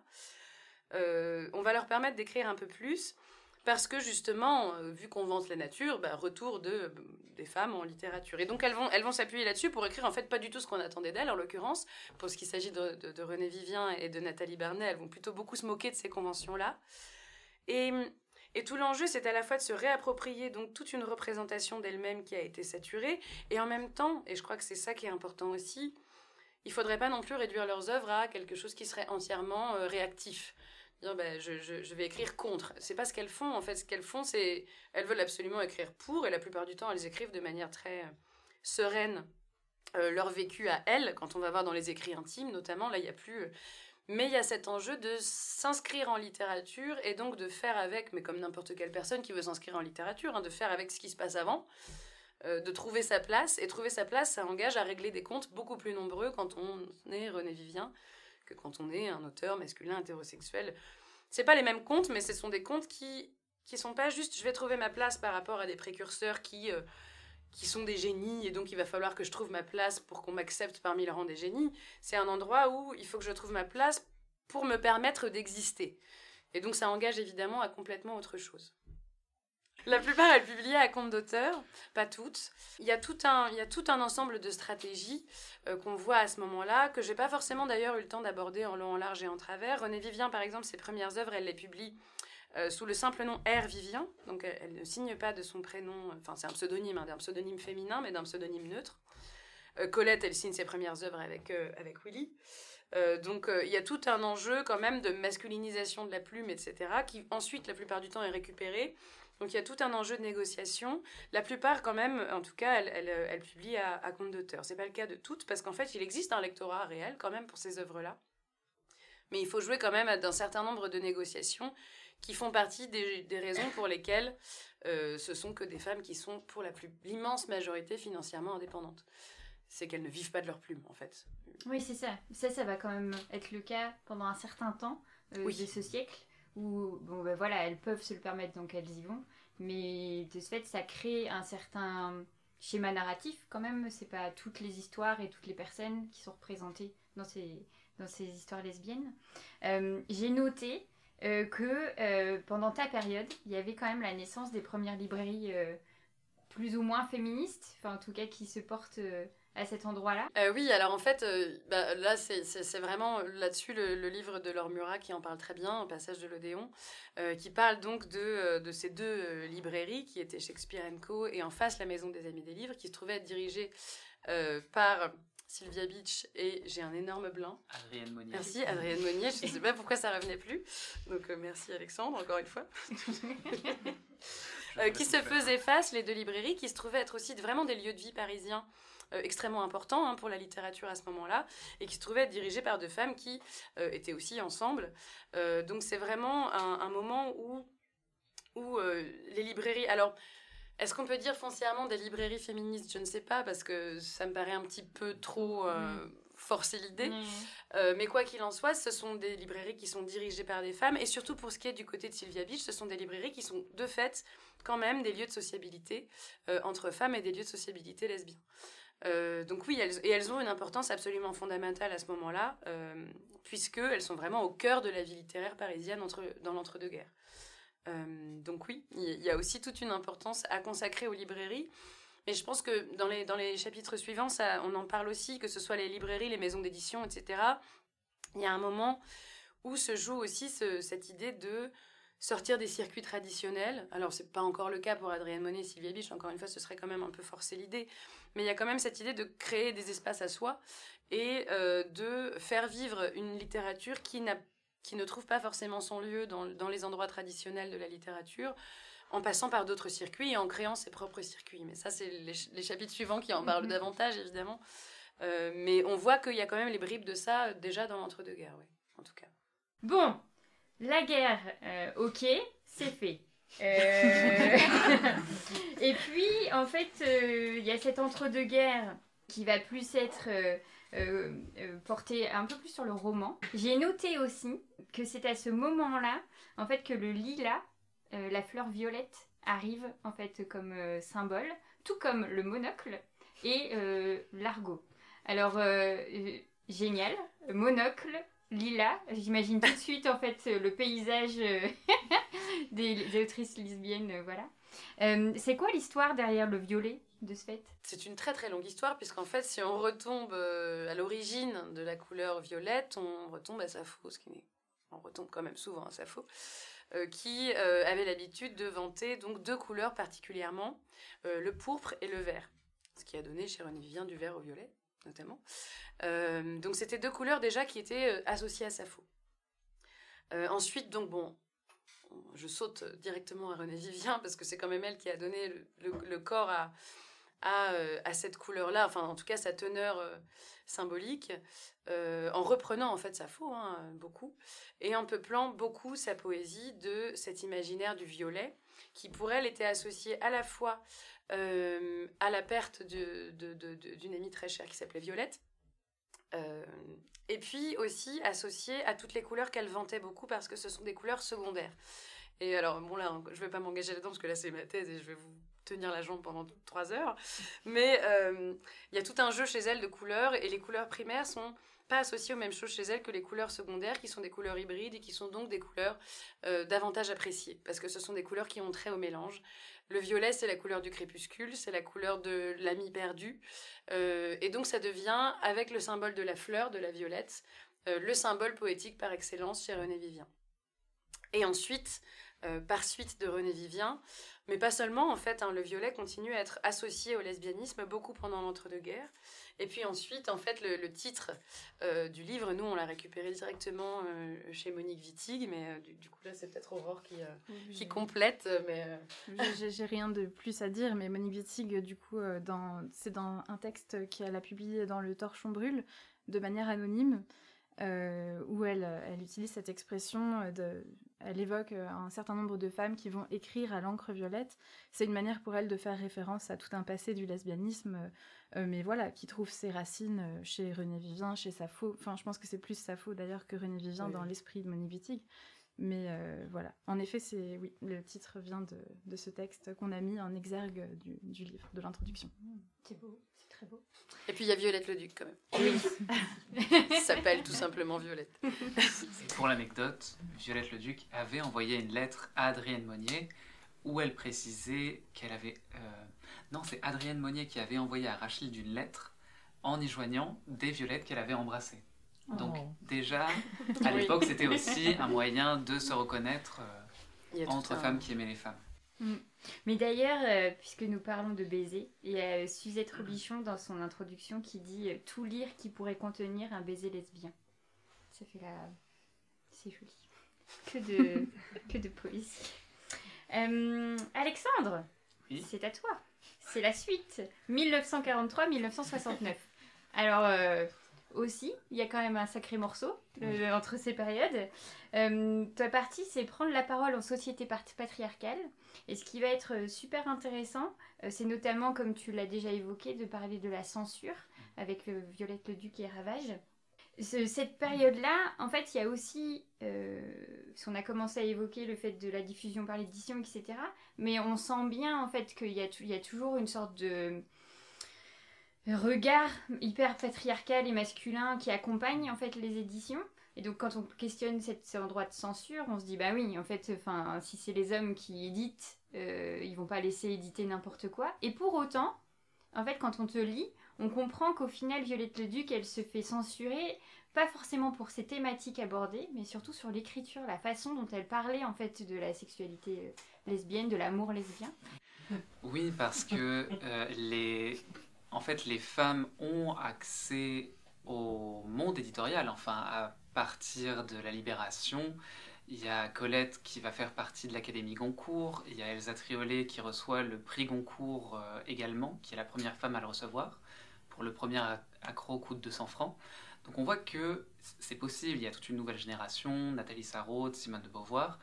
Euh, on va leur permettre d'écrire un peu plus parce que justement, euh, vu qu'on vante la nature, bah, retour de, des femmes en littérature. Et donc elles vont, elles vont s'appuyer là-dessus pour écrire en fait pas du tout ce qu'on attendait d'elles, en l'occurrence, pour ce qui s'agit de, de, René Vivien et de Nathalie Barnet, elles vont plutôt beaucoup se moquer de ces conventions-là. Et, et tout l'enjeu, c'est à la fois de se réapproprier donc toute une représentation d'elle-même qui a été saturée, et en même temps, et je crois que c'est ça qui est important aussi, il faudrait pas non plus réduire leurs œuvres à quelque chose qui serait entièrement euh, réactif dire ben, je, je, vais écrire contre. C'est pas ce qu'elles font. En fait, ce qu'elles font, c'est elles veulent absolument écrire pour, et la plupart du temps, elles écrivent de manière très euh, sereine euh, leur vécu à elles. Quand on va voir dans les écrits intimes, notamment, là, il y a plus. Euh, mais il y a cet enjeu de s'inscrire en littérature et donc de faire avec, mais comme n'importe quelle personne qui veut s'inscrire en littérature, hein, de faire avec ce qui se passe avant, de trouver sa place. Et trouver sa place, ça engage à régler des comptes beaucoup plus nombreux quand on est René Vivien que quand on est un auteur masculin hétérosexuel. C'est pas les mêmes contes, mais ce sont des contes qui qui sont pas juste je vais trouver ma place par rapport à des précurseurs qui euh, qui sont des génies et donc il va falloir que je trouve ma place pour qu'on m'accepte parmi les rangs des génies. C'est un endroit où il faut que je trouve ma place pour me permettre d'exister. Et donc ça engage évidemment à complètement autre chose. La plupart, elles publiaient à compte d'auteur, pas toutes. Il y, a tout un, il y a tout un ensemble de stratégies euh, qu'on voit à ce moment-là, que j'ai pas forcément d'ailleurs eu le temps d'aborder en long, en large et en travers. René Vivien, par exemple, ses premières œuvres, elle les publie euh, sous le simple nom R. Vivien, donc elle, ne signe pas de son prénom, enfin c'est un pseudonyme, hein, d'un pseudonyme féminin, mais d'un pseudonyme neutre. Euh, Colette, elle signe ses premières œuvres avec, avec Willy. donc il y a tout un enjeu quand même de masculinisation de la plume, etc., qui ensuite, la plupart du temps, est récupéré donc il y a tout un enjeu de négociation. La plupart, quand même, en tout cas, elles, publient à, compte d'auteur. C'est pas le cas de toutes, parce qu'en fait, il existe un lectorat réel quand même pour ces œuvres-là. Mais il faut jouer quand même d'un certain nombre de négociations qui font partie des, raisons pour lesquelles euh, ce sont que des femmes qui sont, pour la plus l'immense majorité, financièrement indépendantes. C'est qu'elles ne vivent pas de leur plume, en fait. Oui, c'est ça. Ça, ça va quand même être le cas pendant un certain temps euh, de ce siècle où bon, ben voilà, elles peuvent se le permettre, donc elles y vont. Mais de ce fait, ça crée un certain schéma narratif quand même. C'est pas toutes les histoires et toutes les personnes qui sont représentées dans ces, dans ces histoires lesbiennes. Euh, j'ai noté euh, que euh, pendant ta période, il y avait quand même la naissance des premières librairies plus ou moins féministes, en tout cas qui se portent à cet endroit-là? Euh, Oui, alors en fait, euh, bah, là, c'est vraiment là-dessus le, livre de Laure Murat qui en parle très bien, un passage de l'Odéon, euh, qui parle donc de, de ces deux librairies qui étaient Shakespeare Co. et en face la Maison des Amis des Livres, qui se trouvaient être dirigées par Sylvia Beach et j'ai un énorme blanc. Adrienne Monnier. Merci, Adrienne Monnier. Je ne sais pas pourquoi ça revenait plus. Donc merci Alexandre, encore une fois. [LAUGHS] qui se faisaient face, les deux librairies, qui se trouvaient être aussi vraiment des lieux de vie parisiens extrêmement important hein, pour la littérature à ce moment-là, et qui se trouvait être dirigé par deux femmes qui euh, étaient aussi ensemble. Euh, donc c'est vraiment un, moment où, où les librairies... Alors, est-ce qu'on peut dire foncièrement des librairies féministes? Je ne sais pas, parce que ça me paraît un petit peu trop mm. forcer l'idée. Mm. mais quoi qu'il en soit, ce sont des librairies qui sont dirigées par des femmes. Et surtout pour ce qui est du côté de Sylvia Beach, ce sont des librairies qui sont de fait quand même des lieux de sociabilité entre femmes et des lieux de sociabilité lesbiens. Euh, donc oui, elles, et elles ont une importance absolument fondamentale à ce moment-là, euh, puisqu'elles sont vraiment au cœur de la vie littéraire parisienne dans l'entre-deux-guerres. Euh, donc oui, il y a aussi toute une importance à consacrer aux librairies. Mais je pense que dans les, dans les chapitres suivants, on en parle aussi, que ce soit les librairies, les maisons d'édition, etc. Il y a un moment où se joue aussi cette idée de sortir des circuits traditionnels. Alors, c'est pas encore le cas pour Adrienne Monet et Sylvia Biche, encore une fois, ce serait quand même un peu forcer l'idée. Mais il y a quand même cette idée de créer des espaces à soi et euh, de faire vivre une littérature qui, qui ne trouve pas forcément son lieu dans, dans, les endroits traditionnels de la littérature, en passant par d'autres circuits et en créant ses propres circuits. Mais ça, c'est les, chapitres suivants qui en parlent mhm. davantage, évidemment. Euh, mais on voit qu'il y a quand même les bribes de ça déjà dans l'entre-deux-guerres, oui, en tout cas. Bon, la guerre, euh, ok, c'est fait. Euh, [LAUGHS] et puis, en fait, euh, il y a cet entre-deux-guerres qui va plus être porté un peu plus sur le roman. J'ai noté aussi que c'est à ce moment-là, en fait, que le lilas, la fleur violette, arrive en fait comme symbole tout comme le monocle et euh, l'argot. Alors, euh, euh, génial, monocle, Lila, j'imagine tout de suite en fait le paysage [LAUGHS] des, des, autrices lesbiennes, voilà. c'est quoi l'histoire derrière le violet de ce fait? C'est une très très longue histoire, puisqu'en fait, si on retombe à l'origine de la couleur violette, on retombe à Sappho, ce qui on retombe quand même souvent à Sappho. Euh, qui euh, avait l'habitude de vanter donc deux couleurs particulièrement, euh, le pourpre et le vert, ce qui a donné chez René Vivien du vert au violet notamment. donc c'était deux couleurs déjà qui étaient associées à Sappho. ensuite donc bon, je saute directement à René Vivien parce que c'est quand même elle qui a donné le, corps à, à, cette couleur-là, enfin en tout cas sa teneur symbolique, en reprenant en fait Sappho, hein, beaucoup, et en peuplant beaucoup sa poésie de cet imaginaire du violet, qui pour elle était associé à la fois euh, à la perte d'une amie très chère qui s'appelait Violette, euh, et puis aussi associé à toutes les couleurs qu'elle vantait beaucoup parce que ce sont des couleurs secondaires. Et alors, bon là, je ne vais pas m'engager là-dedans parce que là c'est ma thèse et je vais vous tenir la jambe pendant trois heures. Mais euh, il y a tout un jeu chez elle de couleurs et les couleurs primaires sont pas associées aux mêmes choses chez elle que les couleurs secondaires, qui sont des couleurs hybrides et qui sont donc des couleurs euh, davantage appréciées, parce que ce sont des couleurs qui ont trait au mélange. Le violet, c'est la couleur du crépuscule, c'est la couleur de l'ami perdu, euh, et donc ça devient, avec le symbole de la fleur, de la violette, euh, le symbole poétique par excellence chez René Vivien. Et ensuite, par suite de René Vivien, mais pas seulement, en fait, hein, le violet continue à être associé au lesbianisme beaucoup pendant l'entre-deux-guerres. Et puis ensuite, en fait, le, titre euh, du livre, nous, on l'a récupéré directement euh, chez Monique Wittig, mais euh, du, coup, là, c'est peut-être Aurore qui, qui complète. Mais J'ai rien de plus à dire, mais Monique Wittig, du coup, c'est dans un texte qu'elle a publié dans le Torchon Brûle, de manière anonyme. Où elle, elle, utilise cette expression, de, elle évoque un certain nombre de femmes qui vont écrire à l'encre violette. C'est une manière pour elle de faire référence à tout un passé du lesbianisme euh, mais voilà, qui trouve ses racines euh, chez René Vivien, chez Sappho. Enfin, je pense que c'est plus Sappho d'ailleurs que René Vivien dans l'esprit de Monique Wittig. Mais euh, voilà, en effet, c'est oui, le titre vient de, de ce texte qu'on a mis en exergue du, du livre, de l'introduction. Mmh, c'est beau, très beau. Et puis il y a Violette le Duc quand même. Oui. s'appelle tout simplement Violette. Et pour l'anecdote, Violette le Duc avait envoyé une lettre à Adrienne Monnier où elle précisait qu'elle avait non, c'est Adrienne Monnier qui avait envoyé à Rachel une lettre en y joignant des violettes qu'elle avait embrassées. Donc oh. déjà, [LAUGHS] à l'époque, c'était aussi un moyen de se reconnaître euh, entre femmes qui aimaient les femmes. Mm. Mais d'ailleurs, euh, puisque nous parlons de baiser, il y a Suzette Robichon dans son introduction qui dit euh, Tout lire qui pourrait contenir un baiser lesbien. Ça fait la... C'est joli. Que de, [LAUGHS] que de poésie. Alexandre, c'est à toi c'est la suite. 1943-1969. Alors, euh, aussi, il y a quand même un sacré morceau euh, entre ces périodes. Euh, ta partie, c'est prendre la parole en société patriarcale. Et ce qui va être super intéressant, c'est notamment, comme tu l'as déjà évoqué, de parler de la censure avec Violette le Duc et Ravage cette période-là, en fait, il y a aussi, euh, on a commencé à évoquer le fait de la diffusion par l'édition, etc. Mais on sent bien, en fait, qu'il y, y, a toujours une sorte de regard hyper patriarcal et masculin qui accompagne, en fait, les éditions. Et donc, quand on questionne cet endroit de censure, on se dit, bah oui, en fait, si c'est les hommes qui éditent, euh, ils vont pas laisser éditer n'importe quoi. Et pour autant, en fait, quand on te lit, on comprend qu'au final, Violette le Duc, elle se fait censurer, pas forcément pour ses thématiques abordées, mais surtout sur l'écriture, la façon dont elle parlait en fait de la sexualité euh, lesbienne, de l'amour lesbien. Oui, parce que euh, les, en fait, les femmes ont accès au monde éditorial, enfin, à partir de la libération. Il y a Colette qui va faire partie de l'Académie Goncourt. Il y a Elsa Triolet qui reçoit le prix Goncourt euh, également, qui est la première femme à le recevoir pour le premier accro coûte 200 francs. Donc on voit que c'est possible, il y a toute une nouvelle génération, Nathalie Sarraute, Simone de Beauvoir.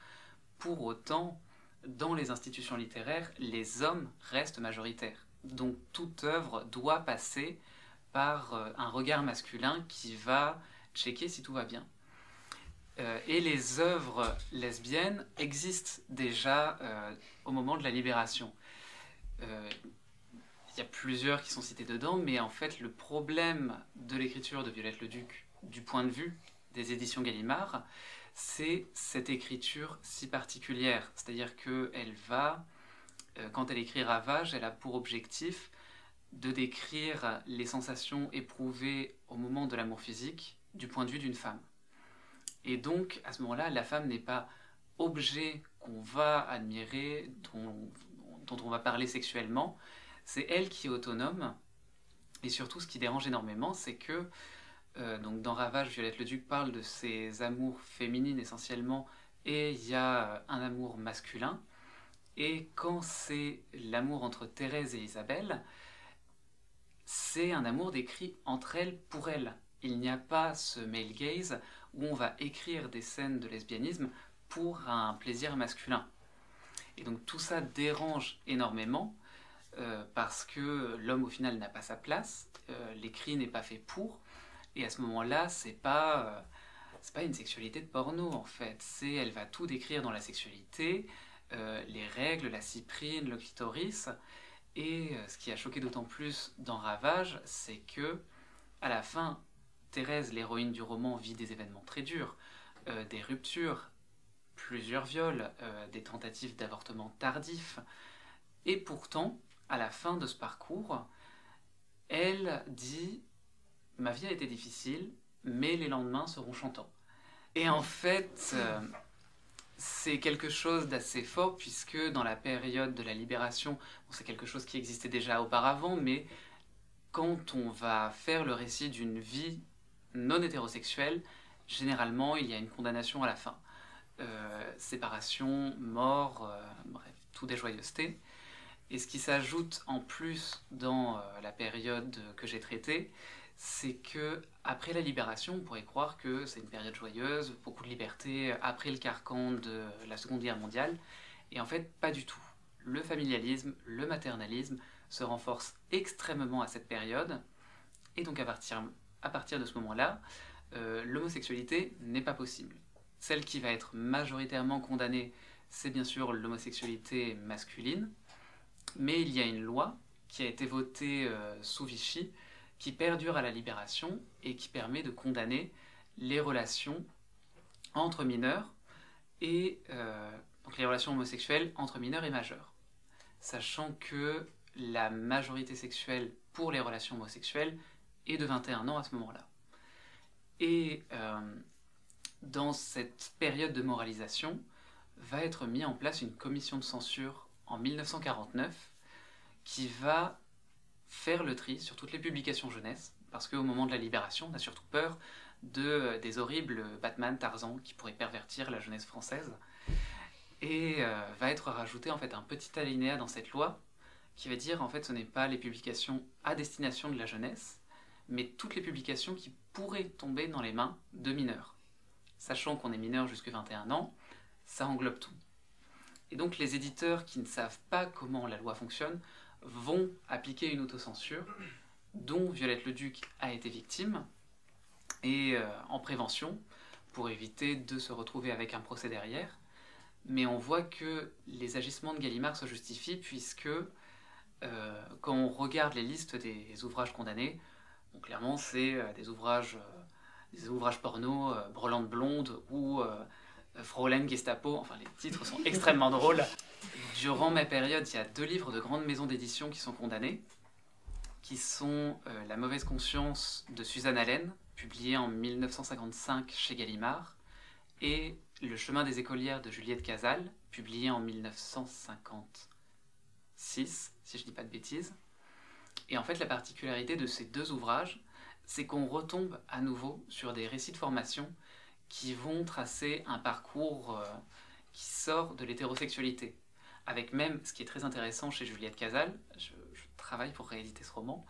Pour autant, dans les institutions littéraires, les hommes restent majoritaires. Donc toute œuvre doit passer par euh, un regard masculin qui va checker si tout va bien. Euh, et les œuvres lesbiennes existent déjà euh, au moment de la libération il y a plusieurs qui sont cités dedans, mais en fait, le problème de l'écriture de Violette le Duc, du point de vue des éditions Gallimard, c'est cette écriture si particulière. C'est-à-dire qu'elle va, euh, quand elle écrit Ravage, elle a pour objectif de décrire les sensations éprouvées au moment de l'amour physique du point de vue d'une femme. Et donc, à ce moment-là, la femme n'est pas objet qu'on va admirer, dont, on va parler sexuellement, c'est elle qui est autonome. Et surtout, ce qui dérange énormément, c'est que euh, donc dans Ravage, Violette le Duc parle de ses amours féminines essentiellement, et il y a un amour masculin. Et quand c'est l'amour entre Thérèse et Isabelle, c'est un amour décrit entre elles pour elles. Il n'y a pas ce male gaze où on va écrire des scènes de lesbianisme pour un plaisir masculin. Et donc tout ça dérange énormément euh, parce que l'homme au final n'a pas sa place, euh, l'écrit n'est pas fait pour, et à ce moment-là, c'est pas euh, pas une sexualité de porno en fait, c'est elle va tout décrire dans la sexualité, les règles, la cyprine, le clitoris, et ce qui a choqué d'autant plus dans Ravage, c'est que à la fin, Thérèse, l'héroïne du roman, vit des événements très durs, des ruptures, plusieurs viols, des tentatives d'avortement tardifs, et pourtant, à la fin de ce parcours, elle dit Ma vie a été difficile, mais les lendemains seront chantants. Et en fait, euh, c'est quelque chose d'assez fort, puisque dans la période de la libération, c'est quelque chose qui existait déjà auparavant, mais quand on va faire le récit d'une vie non hétérosexuelle, généralement, il y a une condamnation à la fin. Euh, séparation, mort, euh, bref, tout des joyeusetés. Et ce qui s'ajoute en plus dans euh, la période que j'ai traitée, c'est que après la libération, on pourrait croire que c'est une période joyeuse, beaucoup de liberté après le carcan de la Seconde Guerre mondiale. Et en fait, pas du tout. Le familialisme, le maternalisme se renforcent extrêmement à cette période. Et donc à partir, à partir de ce moment-là, euh, l'homosexualité n'est pas possible. Celle qui va être majoritairement condamnée, c'est bien sûr l'homosexualité masculine, mais il y a une loi qui a été votée euh, sous Vichy qui perdure à la libération et qui permet de condamner les relations entre mineurs et euh, donc les relations homosexuelles entre mineurs et majeurs. Sachant que la majorité sexuelle pour les relations homosexuelles est de 21 ans à ce moment-là. Et euh, dans cette période de moralisation, va être mis en place une commission de censure en 1949 qui va faire le tri sur toutes les publications jeunesse, parce qu'au moment de la libération, on a surtout peur de, euh, des horribles Batman, Tarzan, qui pourraient pervertir la jeunesse française. Et euh, va être rajouté en fait un petit alinéa dans cette loi qui va dire en fait ce n'est pas les publications à destination de la jeunesse, mais toutes les publications qui pourraient tomber dans les mains de mineurs. Sachant qu'on est mineur jusqu'à 21 ans, ça englobe tout. Et donc les éditeurs qui ne savent pas comment la loi fonctionne vont appliquer une autocensure dont Violette le Duc a été victime et euh, en prévention pour éviter de se retrouver avec un procès derrière. Mais on voit que les agissements de Gallimard se justifient puisque euh, quand on regarde les listes des ouvrages condamnés, clairement c'est euh, des ouvrages des ouvrages porno, Brelande Blonde ou Fräulein Gestapo, enfin les titres sont extrêmement drôles. Durant ma période, il y a deux livres de grandes maisons d'édition qui sont condamnés, qui sont euh, La mauvaise conscience de Suzanne Allen, publié en 1955 chez Gallimard, et Le chemin des écolières de Juliette Casal, publié en 1956, si je ne dis pas de bêtises. Et en fait, la particularité de ces deux ouvrages, c'est qu'on retombe à nouveau sur des récits de formation qui vont tracer un parcours euh, qui sort de l'hétérosexualité. Avec même, ce qui est très intéressant chez Juliette Casal, je, travaille pour rééditer ce roman,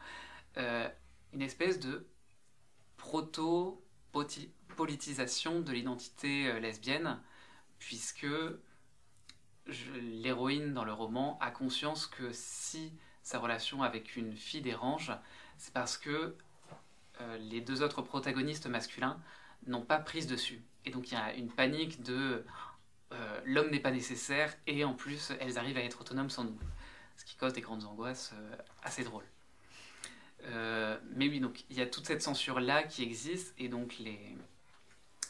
euh, une espèce de proto-politisation de l'identité euh, lesbienne, puisque l'héroïne dans le roman a conscience que si sa relation avec une fille dérange, c'est parce que les deux autres protagonistes masculins n'ont pas prise dessus. Et donc il y a une panique de euh, l'homme n'est pas nécessaire et en plus elles arrivent à être autonomes sans nous. ce qui cause des grandes angoisses assez drôles. mais oui, donc il y a toute cette censure-là qui existe et donc les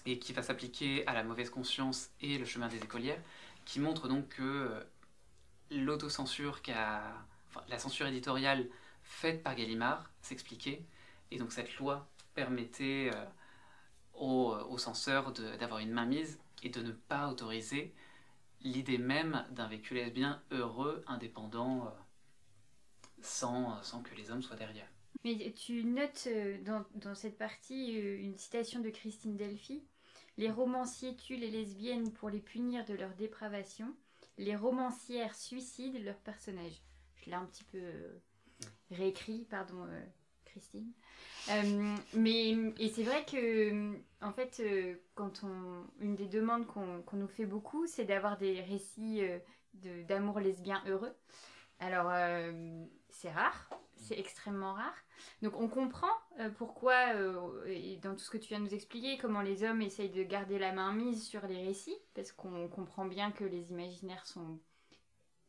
et qui va s'appliquer à la mauvaise conscience et le chemin des écolières, qui montre donc que l'autocensure, la censure éditoriale faite par Gallimard s'expliquait, et donc cette loi permettait aux, aux, censeurs d'avoir une mainmise et de ne pas autoriser l'idée même d'un vécu lesbien heureux, indépendant, euh, sans, que les hommes soient derrière. Mais tu notes euh, dans, dans cette partie euh, une citation de Christine Delphi. Les romanciers tuent les lesbiennes pour les punir de leur dépravation. Les romancières suicident leurs personnages. Je l'ai un petit peu réécrit, pardon, Christine. Euh, mais et c'est vrai que en fait, euh, quand on une des demandes qu'on nous fait beaucoup, c'est d'avoir des récits euh, d'amour lesbien heureux. Alors c'est rare, c'est extrêmement rare. Donc on comprend pourquoi, dans tout ce que tu viens de nous expliquer, comment les hommes essayent de garder la main mise sur les récits, parce qu'on comprend bien que les imaginaires sont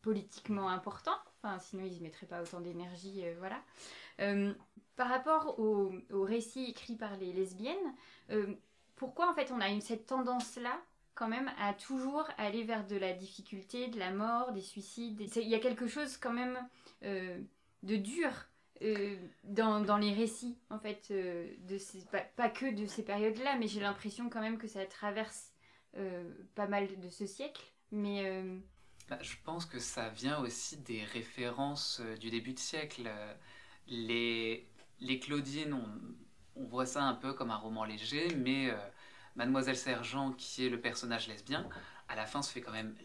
politiquement importants. Enfin, sinon ils ne mettraient pas autant d'énergie, voilà. Par rapport au, récit écrit par les lesbiennes, euh, pourquoi en fait on a cette tendance-là quand même à toujours aller vers de la difficulté, de la mort, des suicides Il y a quelque chose quand même euh, de dur euh, dans, les récits, en fait, de ces, pas, que de ces périodes-là, mais j'ai l'impression quand même que ça traverse pas mal de ce siècle. Mais bah, je pense que ça vient aussi des références du début de siècle. Les, Claudines, on, voit ça un peu comme un roman léger, mais euh, Mademoiselle Sergent, qui est le personnage lesbien, à la fin se fait quand même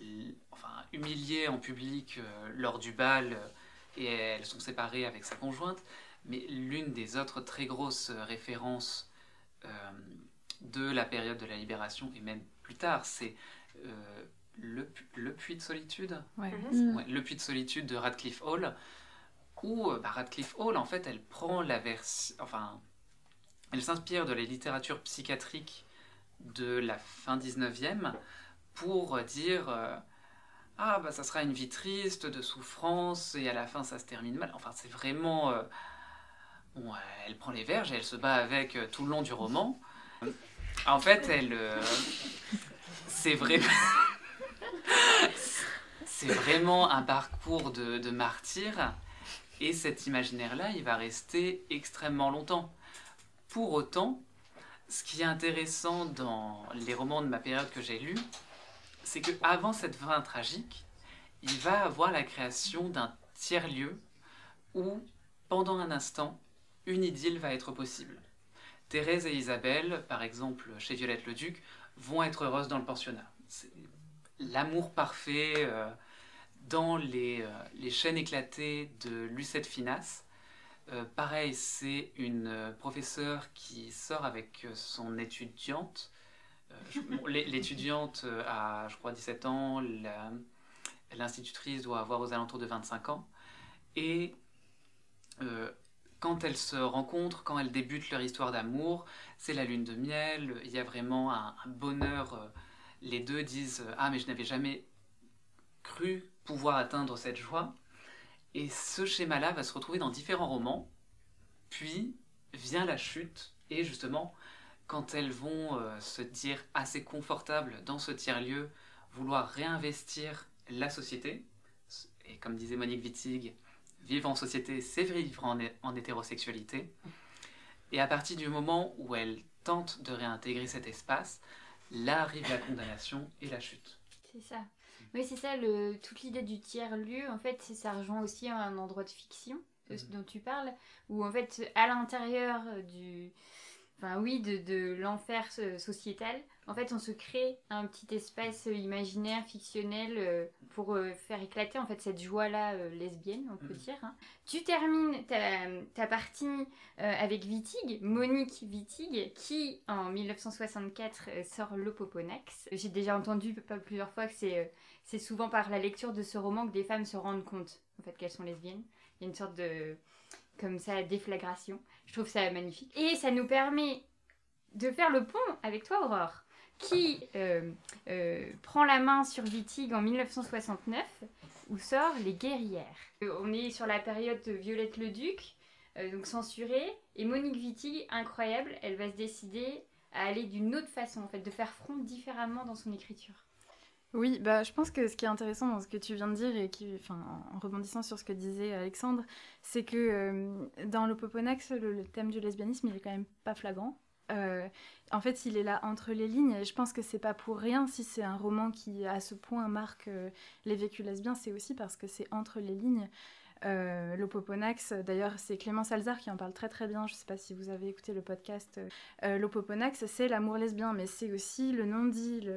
humilier en public euh, lors du bal euh, et elles sont séparées avec sa conjointe. Mais l'une des autres très grosses références de la période de la libération, et même plus tard, c'est le, puits de solitude. Mhm. le puits de solitude de Radcliffe Hall, où euh, bah, Radcliffe Hall, en fait, elle prend la version. Enfin, elle s'inspire de la littérature psychiatrique de la fin 19e pour dire euh, Ah, bah ça sera une vie triste, de souffrance, et à la fin ça se termine mal. Enfin, c'est vraiment. Euh, bon, elle prend les verges et elle se bat avec tout le long du roman. En fait, elle. c'est vrai. C'est vraiment un parcours de, de martyr et cet imaginaire-là, il va rester extrêmement longtemps. Pour autant, ce qui est intéressant dans les romans de ma période que j'ai lus, c'est que avant cette fin tragique, il va avoir la création d'un tiers-lieu où, pendant un instant, une idylle va être possible. Thérèse et Isabelle, par exemple chez Violette le Duc, vont être heureuses dans le pensionnat. L'amour parfait, euh, dans les, euh, les, chaînes éclatées de Lucette Finas. Euh, pareil, c'est une professeure qui sort avec son étudiante. [LAUGHS] L'étudiante a, je crois, 17 ans, l'institutrice doit avoir aux alentours de 25 ans. Et quand elles se rencontrent, quand elles débutent leur histoire d'amour, c'est la lune de miel, il y a vraiment un, un bonheur. Les deux disent Ah, mais je n'avais jamais cru pouvoir atteindre cette joie. Et ce schéma-là va se retrouver dans différents romans. Puis vient la chute, et justement, quand elles vont euh, se dire assez confortables dans ce tiers-lieu, vouloir réinvestir la société, et comme disait Monique Wittig, vivre en société, c'est vivre en hétérosexualité. Et à partir du moment où elles tentent de réintégrer cet espace, là arrive la condamnation et la chute. C'est ça. Oui, c'est ça, le, toute l'idée du tiers-lieu, en fait, ça rejoint aussi un endroit de fiction mhm. dont tu parles, où en fait, à l'intérieur du, enfin oui, de, de l'enfer sociétal, en fait, on se crée un petit espace imaginaire, fictionnel, euh, pour euh, faire éclater en fait cette joie-là euh, lesbienne, on peut mhm. dire. Hein. Tu termines ta, ta partie avec Wittig, Monique Wittig, qui en 1964 sort L'Opoponax. J'ai déjà entendu plusieurs fois que c'est c'est souvent par la lecture de ce roman que des femmes se rendent compte en fait qu'elles sont lesbiennes. Il y a une sorte de comme ça déflagration. Je trouve ça magnifique. Et ça nous permet de faire le pont avec toi, Aurore, qui euh, euh, prend la main sur Wittig en 1969. où sort Les Guerrières. On est sur la période de Violette le Duc, donc censurée, et Monique Wittig, incroyable, elle va se décider à aller d'une autre façon, en fait, de faire front différemment dans son écriture. Oui, bah, je pense que ce qui est intéressant dans ce que tu viens de dire, et qui, en rebondissant sur ce que disait Alexandre, c'est que euh, dans le, le, thème du lesbianisme, il est quand même pas flagrant. Euh, en fait, il est là entre les lignes, et je pense que c'est pas pour rien si c'est un roman qui, à ce point, marque euh, les vécus lesbiens, c'est aussi parce que c'est entre les lignes. Euh, L'Opoponax, d'ailleurs, c'est Clément Salzar qui en parle très très bien. Je ne sais pas si vous avez écouté le podcast. Euh, L'Opoponax, c'est l'amour lesbien, mais c'est aussi le non-dit,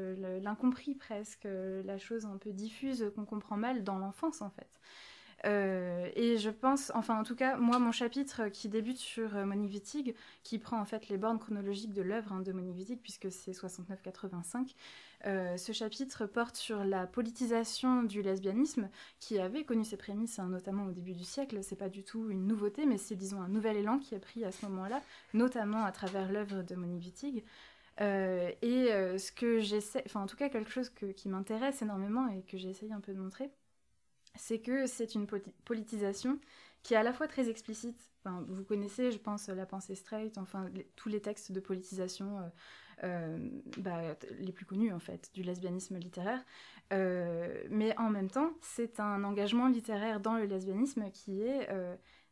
l'incompris presque, la chose un peu diffuse qu'on comprend mal dans l'enfance en fait. Euh, et je pense, enfin en tout cas, moi mon chapitre qui débute sur euh, Monique Wittig, qui prend en fait les bornes chronologiques de l'œuvre hein, de Monique Wittig, puisque c'est 69-85, euh, ce chapitre porte sur la politisation du lesbianisme, qui avait connu ses prémices, hein, notamment au début du siècle. C'est pas du tout une nouveauté, mais c'est disons un nouvel élan qui a pris à ce moment-là, notamment à travers l'œuvre de Monique Wittig. Euh, et ce que j'essaie, enfin en tout cas quelque chose qui m'intéresse énormément et que j'ai essayé un peu de montrer, c'est que c'est une politisation qui est à la fois très explicite. Enfin, vous connaissez, je pense, la pensée straight, enfin tous les textes de politisation euh, euh, bah, les plus connus en fait du lesbianisme littéraire. Euh, mais en même temps, c'est un engagement littéraire dans le lesbianisme qui est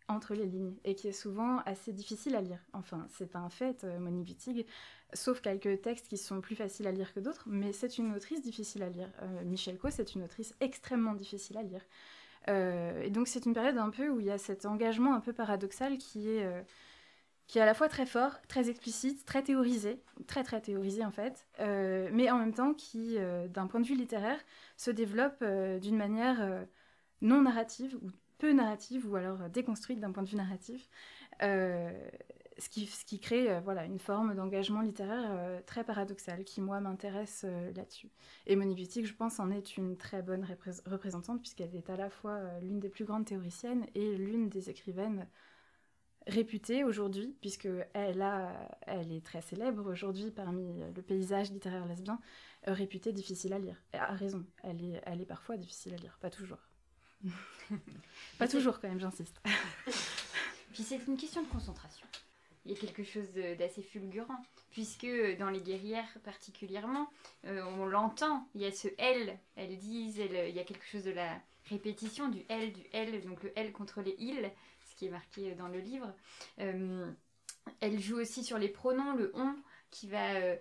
entre les lignes et qui est souvent assez difficile à lire. Enfin, c'est un fait, Monique Wittig, sauf quelques textes qui sont plus faciles à lire que d'autres, mais c'est une autrice difficile à lire. Euh, Michel Co, c'est une autrice extrêmement difficile à lire. Euh, et donc c'est une période un peu où il y a cet engagement un peu paradoxal qui est, euh, qui est à la fois très fort, très explicite, très théorisé, très très théorisé en fait, mais en même temps qui, d'un point de vue littéraire, se développe d'une manière non narrative ou peu narrative ou alors déconstruite d'un point de vue narratif ce qui, ce qui crée euh, voilà, une forme d'engagement littéraire euh, très paradoxale qui, moi, m'intéresse euh, là-dessus. Et Monique Wittig, je pense, en est une très bonne représentante puisqu'elle est à la fois l'une des plus grandes théoriciennes et l'une des écrivaines réputées aujourd'hui, puisque elle, a, elle est très célèbre aujourd'hui parmi le paysage littéraire lesbien, réputée difficile à lire. Et a raison, elle est, elle est parfois difficile à lire, pas toujours. [LAUGHS] pas toujours quand même, j'insiste. [LAUGHS] Puis c'est une question de concentration il y a quelque chose d'assez fulgurant, puisque dans les guerrières particulièrement, euh, on l'entend, il y a ce L, elles disent, il y a quelque chose de la répétition du L, du L, donc le L contre les il, qui marqué dans le livre. Euh, elle joue aussi sur les pronoms, le on, qui va euh,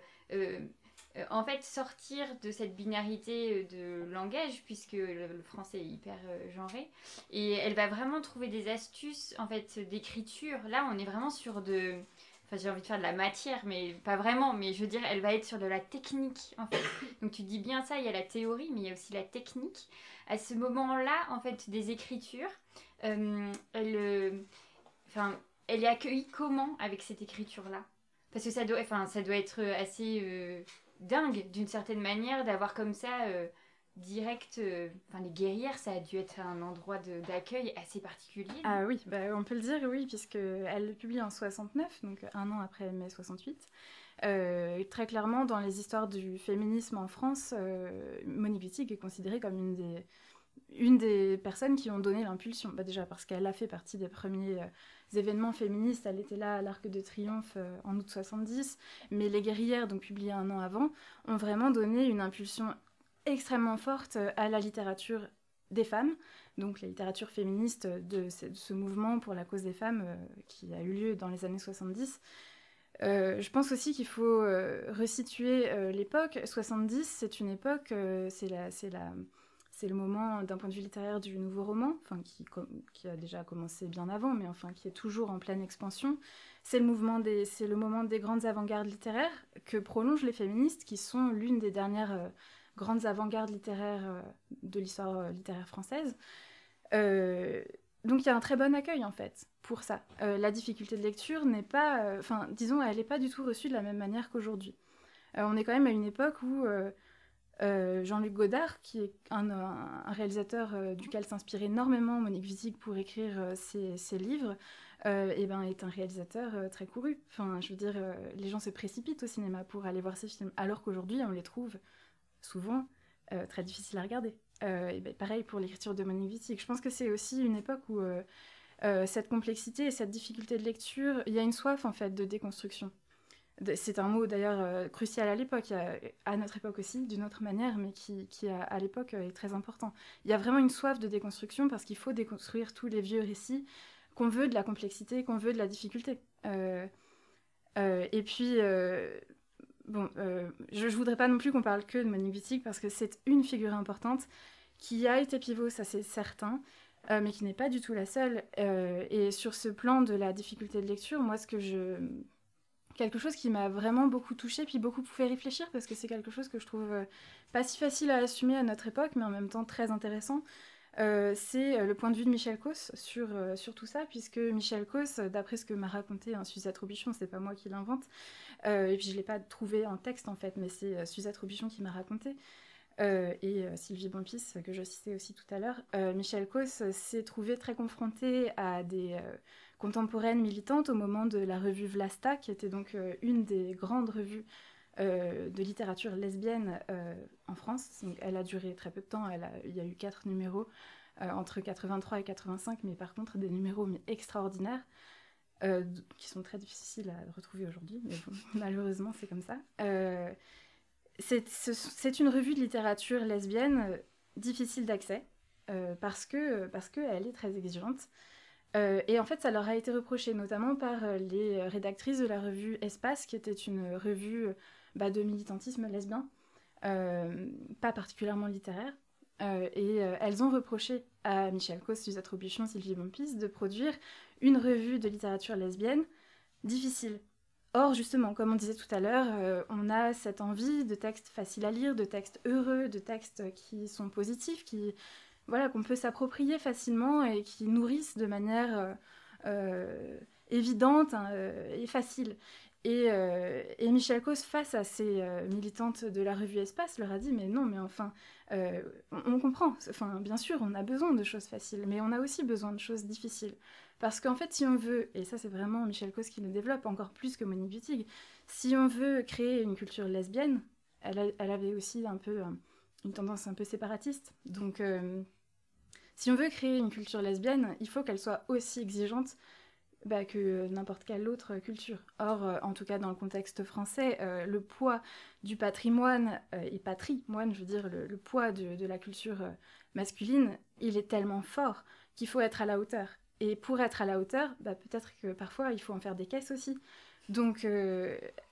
euh, en fait sortir de cette binarité euh, de langage puisque le, français est hyper euh, genré. Et elle va vraiment trouver des astuces en fait d'écriture. Là on est vraiment sur de enfin j'ai envie de faire de la matière mais pas vraiment mais je veux dire elle va être sur de la technique en fait. Donc tu dis bien ça il y a la théorie mais il y a aussi la technique. À ce moment là en fait des écritures elle enfin elle est accueillie comment avec cette écriture là parce que ça doit, ça doit être assez dingue d'une certaine manière d'avoir comme ça euh, direct. Euh, les guerrières, ça a dû être un endroit d'accueil assez particulier. Ah oui, bah, on peut le dire, oui, puisqu'elle le publie en 69, donc un an après mai 68. Euh, très clairement, dans les histoires du féminisme en France, Monique Wittig est considérée comme une des, une des personnes qui ont donné l'impulsion. Bah déjà parce qu'elle a fait partie des premiers événements féministes. Elle était là à l'Arc de Triomphe euh, en août 70. Mais Les Guerrières, donc publiées un an avant, ont vraiment donné une impulsion extrêmement forte euh, à la littérature des femmes, donc la littérature féministe de ce, mouvement pour la cause des femmes euh, qui a eu lieu dans les années 70. je pense aussi qu'il faut resituer l'époque. 70, c'est une époque, c'est la, la, c'est le moment d'un point de vue littéraire du nouveau roman, enfin qui, a déjà commencé bien avant, mais enfin qui est toujours en pleine expansion. C'est le mouvement des, c'est le moment des grandes avant-gardes littéraires que prolongent les féministes, qui sont l'une des dernières euh, grandes avant-gardes littéraires euh, de l'histoire euh, littéraire française. donc il y a un très bon accueil en fait pour ça. la difficulté de lecture n'est pas, enfin disons, elle n'est pas du tout reçue de la même manière qu'aujourd'hui. on est quand même à une époque où euh, Jean-Luc Godard, qui est un, réalisateur euh, duquel s'inspire énormément Monique Wittig pour écrire euh, ses, livres, et ben, est un réalisateur très couru. Enfin, je veux dire, les gens se précipitent au cinéma pour aller voir ces films, alors qu'aujourd'hui, on les trouve souvent très difficiles à regarder. ben, pareil pour l'écriture de Monique Wittig. Je pense que c'est aussi une époque où cette complexité et cette difficulté de lecture, il y a une soif en fait de déconstruction. C'est un mot d'ailleurs crucial à l'époque, à notre époque aussi, d'une autre manière, mais qui, à, l'époque est très important. Il y a vraiment une soif de déconstruction parce qu'il faut déconstruire tous les vieux récits qu'on veut de la complexité, qu'on veut de la difficulté. et puis, bon, je ne voudrais pas non plus qu'on parle que de Monique Wittig parce que c'est une figure importante qui a été pivot, ça c'est certain, mais qui n'est pas du tout la seule. et sur ce plan de la difficulté de lecture, moi, ce que je quelque chose qui m'a vraiment beaucoup touchée, puis beaucoup fait réfléchir, parce que c'est quelque chose que je trouve euh, pas si facile à assumer à notre époque, mais en même temps très intéressant. Euh, c'est euh, le point de vue de Michel Cos sur, tout ça, puisque Michel Cos, d'après ce que m'a raconté un Suzette Robichon, c'est pas moi qui l'invente, et puis je l'ai pas trouvé en texte en fait, mais c'est Suzette Robichon qui m'a raconté, et Sylvie Bompis, que je citais aussi tout à l'heure. Michel Cos s'est trouvé très confronté à des contemporaine militante au moment de la revue Vlasta, qui était donc euh, une des grandes revues euh, de littérature lesbienne euh, en France. elle a duré très peu de temps, il y a eu quatre numéros entre 83 et 85, mais par contre des numéros extraordinaires. qui sont très difficiles à retrouver aujourd'hui, mais [LAUGHS] malheureusement c'est comme ça. c'est une revue de littérature lesbienne difficile d'accès parce que parce qu'elle est très exigeante. Euh, et en fait, ça leur a été reproché, notamment par euh, les rédactrices de la revue Espace, qui était une revue bah, de militantisme lesbien, euh, pas particulièrement littéraire. et elles ont reproché à Michel Cos, Suzette Robuchon, Sylvie Bompis de produire une revue de littérature lesbienne difficile. Or, justement, comme on disait tout à l'heure, on a cette envie de textes faciles à lire, de textes heureux, de textes qui sont positifs, qui voilà, qu'on peut s'approprier facilement et qui nourrissent de manière euh, euh, évidente hein, euh, et facile. Et, Michel Cos, face à ces militantes de la revue Espace, leur a dit Mais non, mais enfin, on, comprend. Enfin, bien sûr, on a besoin de choses faciles, mais on a aussi besoin de choses difficiles. Parce qu'en fait, si on veut, et ça c'est vraiment Michel Cos qui le développe encore plus que Monique Wittig, si on veut créer une culture lesbienne, elle avait aussi un peu une tendance un peu séparatiste. Donc, si on veut créer une culture lesbienne, il faut qu'elle soit aussi exigeante bah, que n'importe quelle autre culture. Or, euh, en tout cas dans le contexte français, euh, le poids du patrimoine, euh, et patrimoine, je veux dire, le, poids de, la culture masculine, il est tellement fort qu'il faut être à la hauteur. Et pour être à la hauteur, bah, peut-être que parfois il faut en faire des caisses aussi. Donc,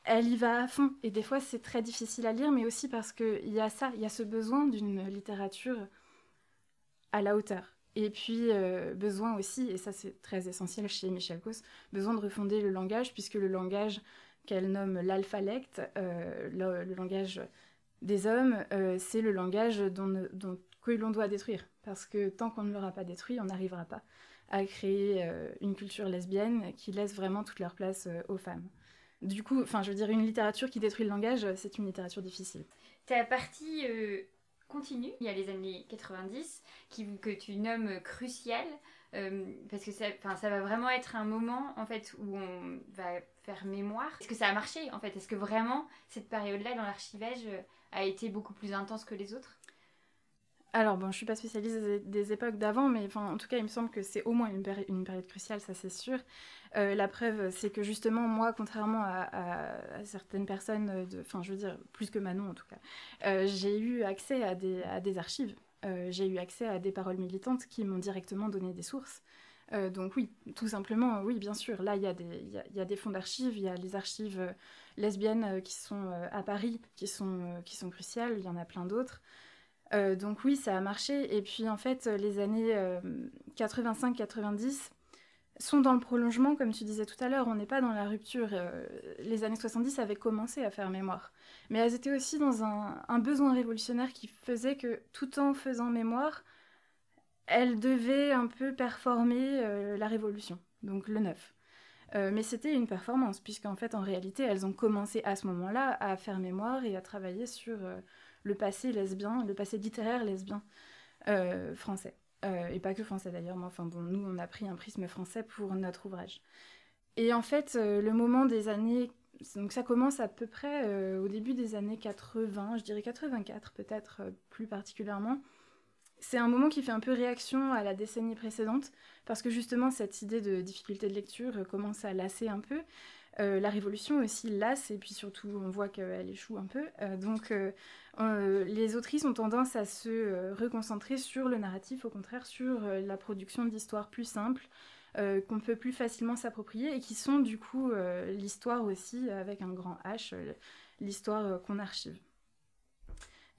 elle y va à fond. Et des fois, c'est très difficile à lire, mais aussi parce qu'il y a ça, il y a ce besoin d'une littérature à la hauteur. Et puis, euh, besoin aussi, et ça c'est très essentiel chez Michel Cos, besoin de refonder le langage, puisque le langage qu'elle nomme l'alphalecte, euh, le, langage des hommes, euh, c'est le langage dont, que l'on doit détruire. Parce que tant qu'on ne l'aura pas détruit, on n'arrivera pas à créer une culture lesbienne qui laisse vraiment toute leur place aux femmes. Du coup, enfin, je veux dire, une littérature qui détruit le langage, c'est une littérature difficile. Ta partie continue. Il y a les années 90 qui, que tu nommes cruciales. Euh, parce que ça, ça va vraiment être un moment en fait où on va faire mémoire. Est-ce que ça a marché en fait? Est-ce que vraiment cette période-là dans l'archivage euh, a été beaucoup plus intense que les autres? Alors, bon, je suis pas spécialiste des, époques d'avant, mais en tout cas, il me semble que c'est au moins une, une, période cruciale, ça c'est sûr. Euh, la preuve, c'est que justement, moi, contrairement à, certaines personnes, enfin, je veux dire, plus que Manon en tout cas, euh, j'ai eu accès à des, archives. Euh, j'ai eu accès à des paroles militantes qui m'ont directement donné des sources. donc oui, tout simplement, oui, bien sûr. Là, il y, a des, fonds d'archives, il y a les archives lesbiennes qui sont à Paris, qui sont, qui sont cruciales, il y en a plein d'autres. Euh, donc oui, ça a marché. Et puis en fait, les années 85-90 euh, sont dans le prolongement, comme tu disais tout à l'heure. On n'est pas dans la rupture. Euh, les années 70 avaient commencé à faire mémoire. Mais elles étaient aussi dans un, besoin révolutionnaire qui faisait que tout en faisant mémoire, elles devaient un peu performer la révolution, donc le neuf. mais c'était une performance, puisqu'en fait, en réalité, elles ont commencé à ce moment-là à faire mémoire et à travailler sur le passé lesbien, le passé littéraire lesbien euh, français. Euh, et pas que français d'ailleurs, mais enfin bon, nous on a pris un prisme français pour notre ouvrage. Et en fait, euh, le moment des années, donc ça commence à peu près au début des années 80, je dirais 84 peut-être plus particulièrement, c'est un moment qui fait un peu réaction à la décennie précédente, parce que justement cette idée de difficulté de lecture commence à lasser un peu. Euh, la révolution aussi lasse, et puis surtout on voit qu'elle échoue un peu. Euh, donc euh, les autrices ont tendance à se reconcentrer sur le narratif, au contraire sur la production d'histoires plus simples, qu'on peut plus facilement s'approprier, et qui sont du coup l'histoire aussi avec un grand H, l'histoire qu'on archive.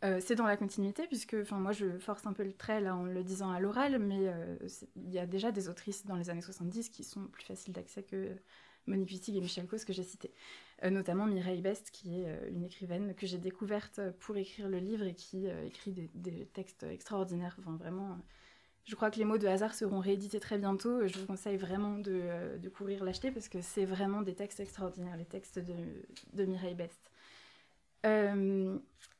c'est dans la continuité, puisque moi je force un peu le trait là en le disant à l'oral, mais il y a déjà des autrices dans les années 70 qui sont plus faciles d'accès que Monique Wittig et Michel Cause que j'ai cités. Euh, notamment Mireille Best, qui est euh, une écrivaine que j'ai découverte pour écrire le livre et qui euh, écrit des, textes extraordinaires. Vraiment, je crois que les mots de hasard seront réédités très bientôt. Je vous conseille vraiment de, courir l'acheter parce que c'est vraiment des textes extraordinaires, les textes de, Mireille Best.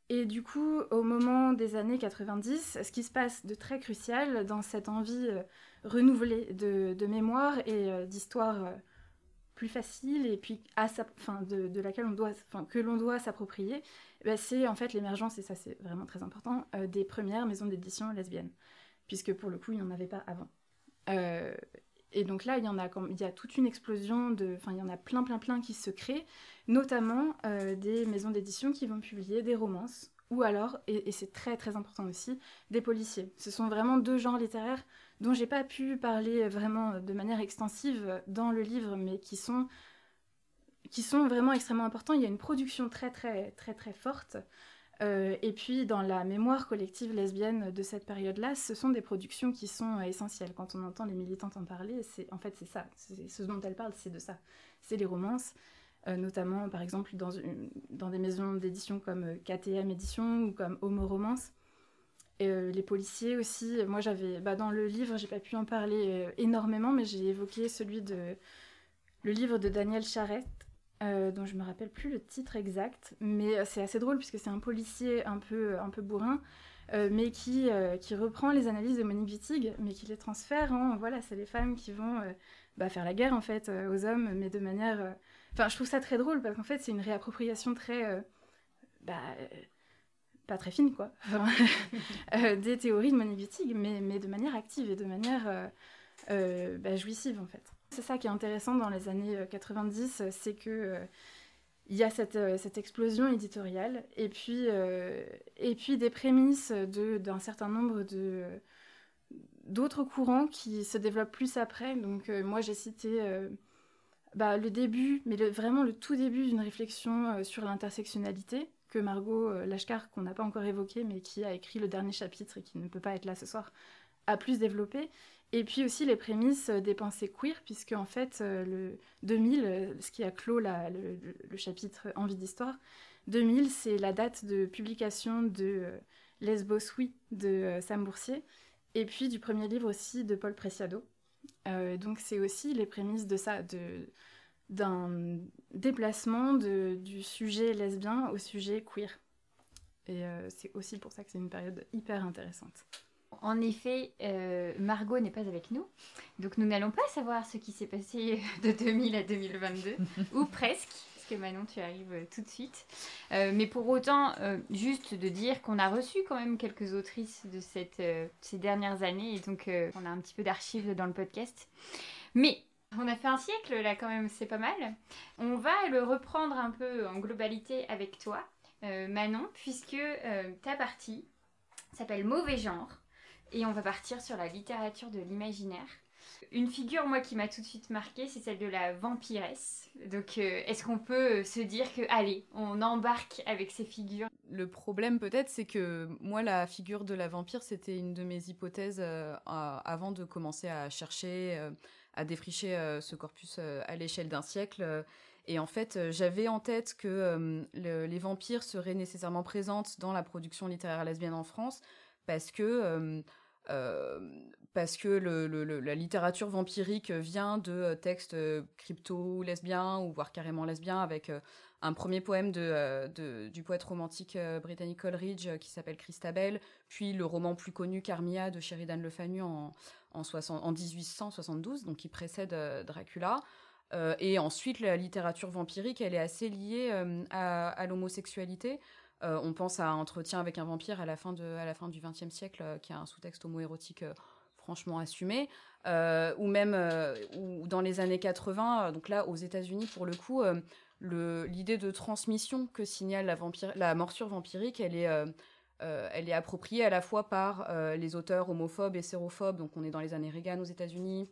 et du coup, au moment des années 90, ce qui se passe de très crucial dans cette envie renouvelée de mémoire et d'histoire plus facile et puis à sa, fin, de, laquelle on doit, enfin, que l'on doit s'approprier, bah, c'est en fait l'émergence, et ça c'est vraiment très important, euh, des premières maisons d'édition lesbiennes, puisque pour le coup il n'y en avait pas avant. Euh, et donc là, il y en a, il y a toute une explosion de, enfin il y en a plein plein plein qui se créent, notamment euh, des maisons d'édition qui vont publier des romances ou alors, et, c'est très très important aussi, des policiers. Ce sont vraiment deux genres littéraires dont j'ai pas pu parler vraiment de manière extensive dans le livre, mais qui sont qui sont vraiment extrêmement importants. Il y a une production très très très très forte. Euh, et puis dans la mémoire collective lesbienne de cette période-là, ce sont des productions qui sont essentielles. Quand on entend les militantes en parler, c'est en fait c'est ça. Ce dont elles parlent, c'est de ça. C'est les romances, euh, notamment par exemple dans, dans des maisons d'édition comme euh, KTM Édition ou comme Homo Romance. Euh, les policiers aussi, moi j'avais, bah, dans le livre, j'ai pas pu en parler énormément, mais j'ai évoqué celui de le livre de Daniel Charette, dont je me rappelle plus le titre exact, mais c'est assez drôle puisque c'est un policier un peu, un peu bourrin, mais qui, qui reprend les analyses de Monique Wittig, mais qui les transfère en, voilà, c'est les femmes qui vont bah, faire la guerre en fait aux hommes, mais de manière Enfin, je trouve ça très drôle parce qu'en fait, c'est une réappropriation très. Euh, bah, pas très fine, quoi. [LAUGHS] Euh, des théories de Monique Wittig, mais, mais de manière active et de manière euh, bah, jouissive, en fait. C'est ça qui est intéressant dans les années 90, c'est que. il y a cette, cette, explosion éditoriale et puis, et puis des prémices d'un certain nombre de, d'autres courants qui se développent plus après. Donc moi j'ai cité bah, le début, mais vraiment le tout début d'une réflexion euh, sur l'intersectionnalité que Margot euh, Lashkar, qu'on n'a pas encore évoqué, mais qui a écrit le dernier chapitre et qui ne peut pas être là ce soir, a plus développé. Et puis aussi les prémices euh, des pensées queer, puisque en fait, le 2000, ce qui a clos le, chapitre Envie d'histoire, 2000, c'est la date de publication de Lesbos Oui de Sam Boursier, et puis du premier livre aussi de Paul Preciado, euh, donc c'est aussi les prémices de ça, d'un déplacement du sujet lesbien au sujet queer. Et euh, c'est aussi pour ça que c'est une période hyper intéressante. En effet, euh, Margot n'est pas avec nous, donc nous n'allons pas savoir ce qui s'est passé [LAUGHS] de 2000 à 2022, [LAUGHS] ou presque que Manon, tu arrives euh, tout de suite. Euh, mais pour autant, juste de dire qu'on a reçu quand même quelques autrices de cette, ces dernières années, et donc on a un petit peu d'archives dans le podcast. Mais on a fait un siècle là quand même, c'est pas mal. On va le reprendre un peu en globalité avec toi, Manon, puisque ta partie s'appelle Mauvais genre, et on va partir sur la littérature de l'imaginaire. Une figure, moi, qui m'a tout de suite marquée, c'est celle de la vampiresse. Donc, euh, est-ce qu'on peut se dire que, allez, on embarque avec ces figures? Le problème, peut-être, c'est que moi, la figure de la vampire, c'était une de mes hypothèses euh, avant de commencer à chercher, euh, à défricher ce corpus à l'échelle d'un siècle. Et en fait, j'avais en tête que les vampires seraient nécessairement présentes dans la production littéraire lesbienne en France parce que parce que la littérature vampirique vient de textes crypto-lesbiens ou voire carrément lesbiens, avec un premier poème de, du poète romantique britannique Coleridge qui s'appelle Christabel, puis le roman plus connu Carmilla de Sheridan Le Fanu en, en 1872, donc qui précède Dracula. et ensuite, la littérature vampirique, elle est assez liée à, à l'homosexualité. on pense à Entretien avec un vampire à la fin, de, à la fin du XXe siècle, qui a un sous-texte homoérotique franchement assumé. ou même ou dans les années 80, donc là aux États-Unis pour le coup, l'idée de transmission que signale la, vampire, la morsure vampirique, elle est euh, elle est appropriée à la fois par euh, les auteurs homophobes et sérophobes, donc on est dans les années Reagan aux États-Unis,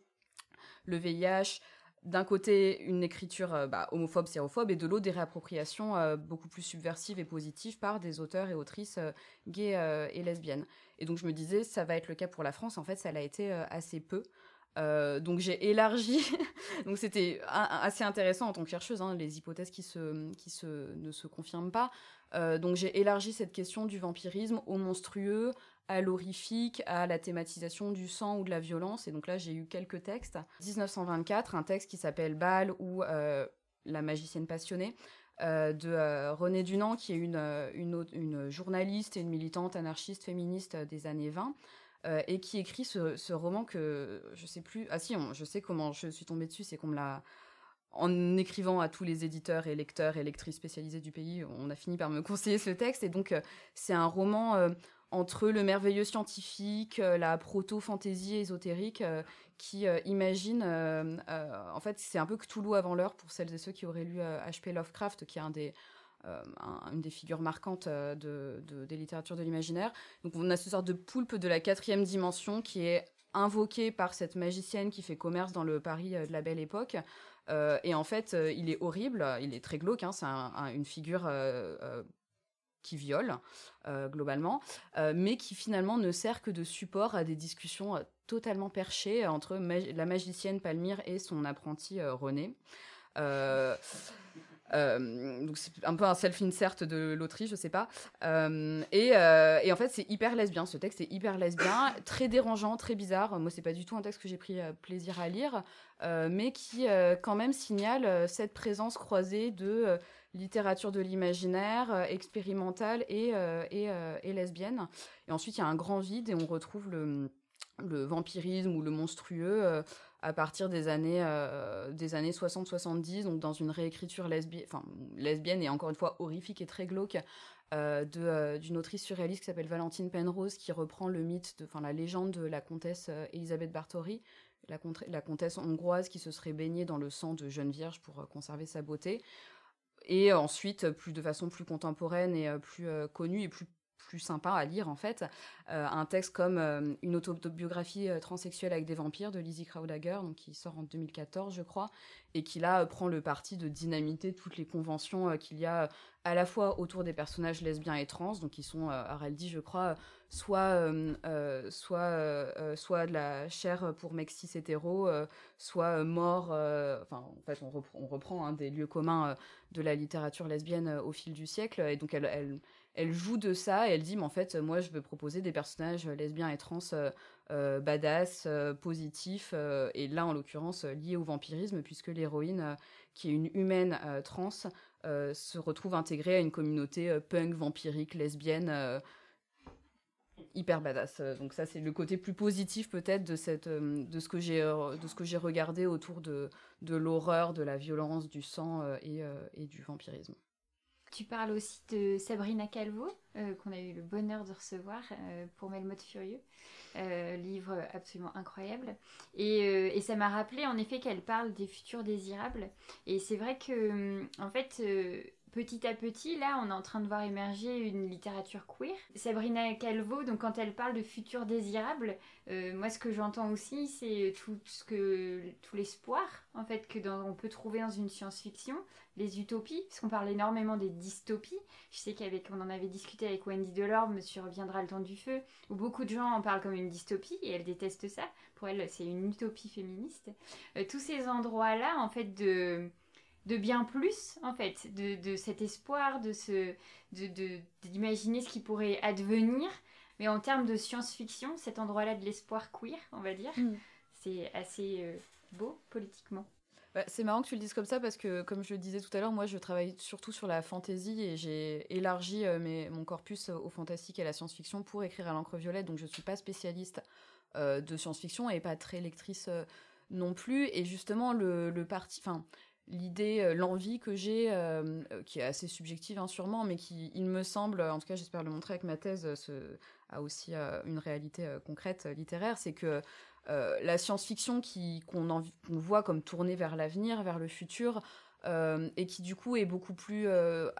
le VIH, d'un côté une écriture euh, bah, homophobe, sérophobe, et de l'autre des réappropriations beaucoup plus subversives et positives par des auteurs et autrices gays et lesbiennes. Et donc je me disais, ça va être le cas pour la France, en fait ça l'a été assez peu. Donc j'ai élargi, [LAUGHS] donc c'était assez intéressant en tant que chercheuse, hein, les hypothèses qui, se, qui se, ne se confirment pas. Euh, donc j'ai élargi cette question du vampirisme au monstrueux, à l'horrifique, à la thématisation du sang ou de la violence. Et donc là, j'ai eu quelques textes. 1924, un texte qui s'appelle Bâle ou euh, La magicienne passionnée. Euh, de Renée Dunant, qui est une, une, journaliste et une militante anarchiste féministe des années 20, et qui écrit ce, roman que je sais plus. Ah si, je sais comment je suis tombée dessus, c'est qu'on écrivant à tous les éditeurs et lecteurs et lectrices spécialisés du pays, on a fini par me [LAUGHS] conseiller ce texte. Et donc, euh, c'est un roman euh, entre le merveilleux scientifique, euh, la proto-fantaisie ésotérique, qui imagine. en fait, c'est un peu Cthulhu avant l'heure pour celles et ceux qui auraient lu H.P. Lovecraft, qui est un des. Une des figures marquantes de, des littératures de l'imaginaire. Donc on a ce sorte de poulpe de la quatrième dimension qui est invoqué par cette magicienne qui fait commerce dans le Paris de la Belle Époque, euh, et en fait, euh, il est horrible, il est très glauque, hein, c'est une figure euh, qui viole globalement, mais qui finalement ne sert que de support à des discussions totalement perchées entre la magicienne Palmyre et son apprenti René. Euh, donc c'est un peu un self-insert de l'Autriche, je sais pas. Euh, et, euh, et, en fait, c'est hyper lesbien. Ce texte est hyper lesbien, très dérangeant, très bizarre. Moi, c'est pas du tout un texte que j'ai pris plaisir à lire, mais qui quand même signale cette présence croisée de littérature de l'imaginaire, expérimentale et, lesbienne. Et ensuite, il y a un grand vide et on retrouve le vampirisme ou le monstrueux à partir des années, euh, des années 60-70, donc dans une réécriture lesbienne, enfin lesbienne et encore une fois horrifique et très glauque, euh, euh, d'une autrice surréaliste qui s'appelle Valentine Penrose, qui reprend le mythe, enfin la légende de la comtesse Elisabeth Bartori, la, la, comtesse hongroise qui se serait baignée dans le sang de jeune vierge pour conserver sa beauté. Et ensuite, plus de façon plus contemporaine et plus connue et plus plus sympa à lire en fait. Euh, un texte comme euh, une autobiographie euh, transsexuelle avec des vampires de Lizzie Kraudagger, donc qui sort en 2014 je crois, et qui là prend le parti de dynamiter toutes les conventions qu'il y a à la fois autour des personnages lesbiens et trans, donc qui sont, dit je crois, soit soit soit de la chair pour mecs cis hétéro, soit mort. Enfin, en fait, on, reprend, on hein, des lieux communs de la littérature lesbienne au fil du siècle, et donc elle elle joue de ça et elle dit mais en fait moi je veux proposer des personnages lesbiens et trans euh, euh, badass, euh, positifs et là en l'occurrence liés au vampirisme puisque l'héroïne qui est une humaine trans se retrouve intégrée à une communauté punk vampirique lesbienne hyper badass. Donc ça c'est le côté plus positif peut-être de cette de ce que j'ai de ce que j'ai regardé autour de de l'horreur, de la violence, du sang et du vampirisme. Tu parles aussi de Sabrina Calvo, euh, qu'on a eu le bonheur de recevoir euh, pour Melmoth Furieux, euh, livre absolument incroyable. Et, et ça m'a rappelé en effet qu'elle parle des futurs désirables. Et c'est vrai que, en fait, petit à petit, là, on est en train de voir émerger une littérature queer. Sabrina Calvo, donc quand elle parle de futur désirable, euh, moi ce que j'entends aussi, c'est tout ce que tout l'espoir en fait que on peut trouver dans une science-fiction, les utopies, parce qu'on parle énormément des dystopies. Je sais qu'avec on en avait discuté avec Wendy Delorme Monsieur reviendra le temps du feu, où beaucoup de gens en parlent comme une dystopie et elle déteste ça. Pour elle, c'est une utopie féministe. Euh, tous ces endroits-là, en fait, de de bien plus, en fait, de, cet espoir, de ce, d'imaginer ce qui pourrait advenir. Mais en termes de science-fiction, cet endroit-là de l'espoir queer, on va dire, mm. c'est assez euh, beau politiquement. Bah, c'est marrant que tu le dises comme ça parce que, comme je le disais tout à l'heure, moi je travaille surtout sur la fantaisie et j'ai élargi euh, mon corpus au fantastique et à la science-fiction pour écrire à l'encre violette. Donc je ne suis pas spécialiste euh, de science-fiction et pas très lectrice non plus. Et justement, le, le parti. Enfin, l'idée, l'envie que j'ai, qui est assez subjective hein, sûrement, mais qui, il me semble, en tout cas j'espère le montrer avec ma thèse, a aussi une réalité concrète littéraire, c'est que la science-fiction qu'on voit comme tournée vers l'avenir, vers le futur, euh, et qui du coup est beaucoup plus euh,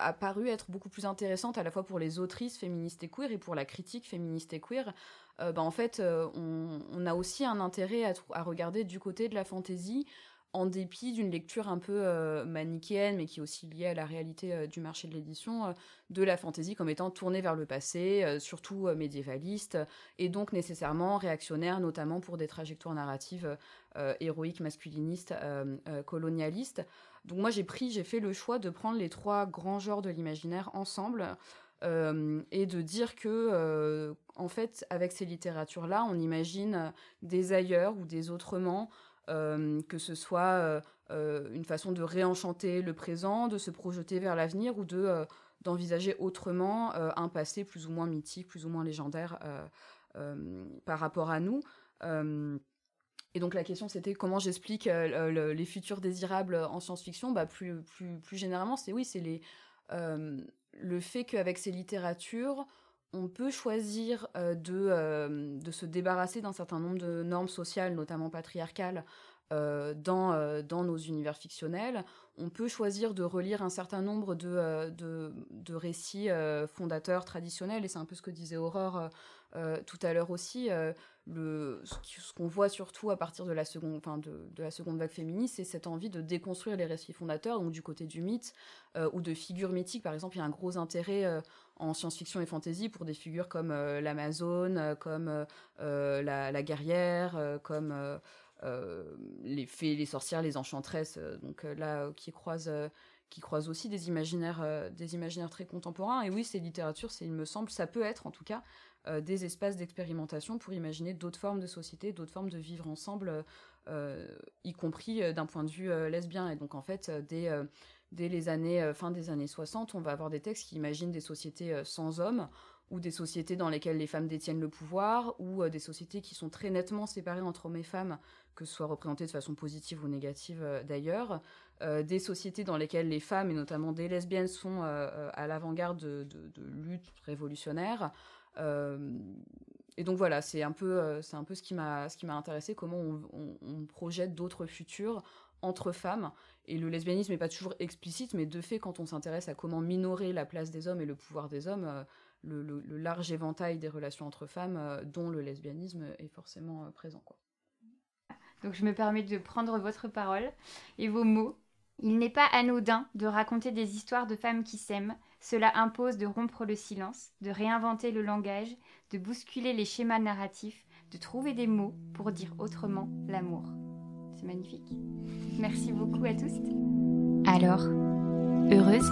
être beaucoup plus intéressante à la fois pour les autrices féministes et queer et pour la critique féministe et queer. Euh, bah, en fait, on, on, a aussi un intérêt à, à, regarder du côté de la fantaisie en dépit d'une lecture un peu manichéenne, mais qui est aussi liée à la réalité du marché de l'édition, de la fantaisie comme étant tournée vers le passé, surtout médiévaliste, et donc nécessairement réactionnaire, notamment pour des trajectoires narratives héroïques, masculinistes, colonialistes. Donc moi j'ai pris, j'ai fait le choix de prendre les trois grands genres de l'imaginaire ensemble euh, et de dire que euh, en fait avec ces littératures là on imagine des ailleurs ou des autrement euh, que ce soit une façon de réenchanter le présent, de se projeter vers l'avenir ou de d'envisager autrement un passé plus ou moins mythique, plus ou moins légendaire par rapport à nous. Et donc la question c'était comment j'explique euh, les futurs désirables en science-fiction? Bah, plus, plus, plus généralement, c'est oui, c'est euh, le fait qu'avec ces littératures, on peut choisir euh, de, de se débarrasser d'un certain nombre de normes sociales, notamment patriarcales, dans, dans nos univers fictionnels. On peut choisir de relire un certain nombre de, de, de récits fondateurs traditionnels, et c'est un peu ce que disait Aurore tout à l'heure aussi le, ce qu'on voit surtout à partir de la seconde, enfin de, de, la seconde vague féministe, c'est cette envie de déconstruire les récits fondateurs, donc du côté du mythe euh, ou de figures mythiques. Par exemple, il y a un gros intérêt euh, en science-fiction et fantasy pour des figures comme euh, l'Amazone, comme la, la, guerrière, comme les fées, les sorcières, les enchantresses. donc là, qui croisent qui croisent aussi des imaginaires, des très contemporains. Et oui, ces littératures, il me semble, ça peut être en tout cas euh, des espaces d'expérimentation pour imaginer d'autres formes de société, d'autres formes de vivre ensemble, euh, y compris euh, d'un point de vue lesbien. Et donc en fait, dès, dès les années fin des années 60, on va avoir des textes qui imaginent des sociétés sans hommes ou des sociétés dans lesquelles les femmes détiennent le pouvoir, ou des sociétés qui sont très nettement séparées entre hommes et femmes, que ce soit représentées de façon positive ou négative d'ailleurs, des sociétés dans lesquelles les femmes, et notamment des lesbiennes, sont à l'avant-garde de, luttes révolutionnaires, euh, et donc voilà, c'est un peu, euh, c'est un peu ce qui m'a, ce qui m'a intéressé, comment on, projette d'autres futurs entre femmes. Et le lesbianisme n'est pas toujours explicite, mais de fait, quand on s'intéresse à comment minorer la place des hommes et le pouvoir des hommes, euh, le, large éventail des relations entre femmes, dont le lesbianisme, est forcément présent. Quoi. Donc je me permets de prendre votre parole et vos mots. Il n'est pas anodin de raconter des histoires de femmes qui s'aiment, cela impose de rompre le silence, de réinventer le langage, de bousculer les schémas narratifs, de trouver des mots pour dire autrement l'amour. C'est magnifique. Merci beaucoup à tous. Alors, heureuse?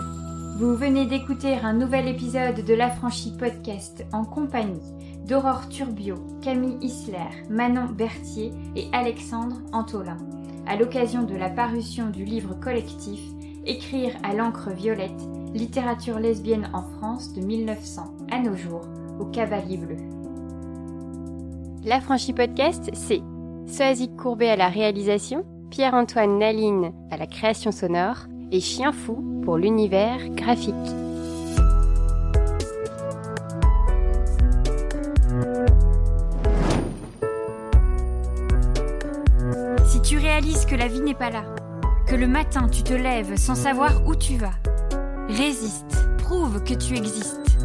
Vous venez d'écouter un nouvel épisode de l'Affranchi Podcast en compagnie d'Aurore Turbio, Camille Isler, Manon Berthier et Alexandre Antolin, à l'occasion de la parution du livre collectif Écrire à l'encre violette Littérature lesbienne en France de 1900 à nos jours au Cavalier Bleu. L'Affranchi Podcast, c'est Soazic Courbet à la réalisation, Pierre-Antoine Naline à la création sonore et Chien Fou pour l'univers graphique. Si tu réalises que la vie n'est pas là, que le matin tu te lèves sans savoir où tu vas, Résiste, prouve que tu existes.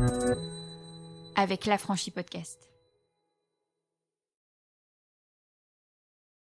Avec l'affranchi podcast.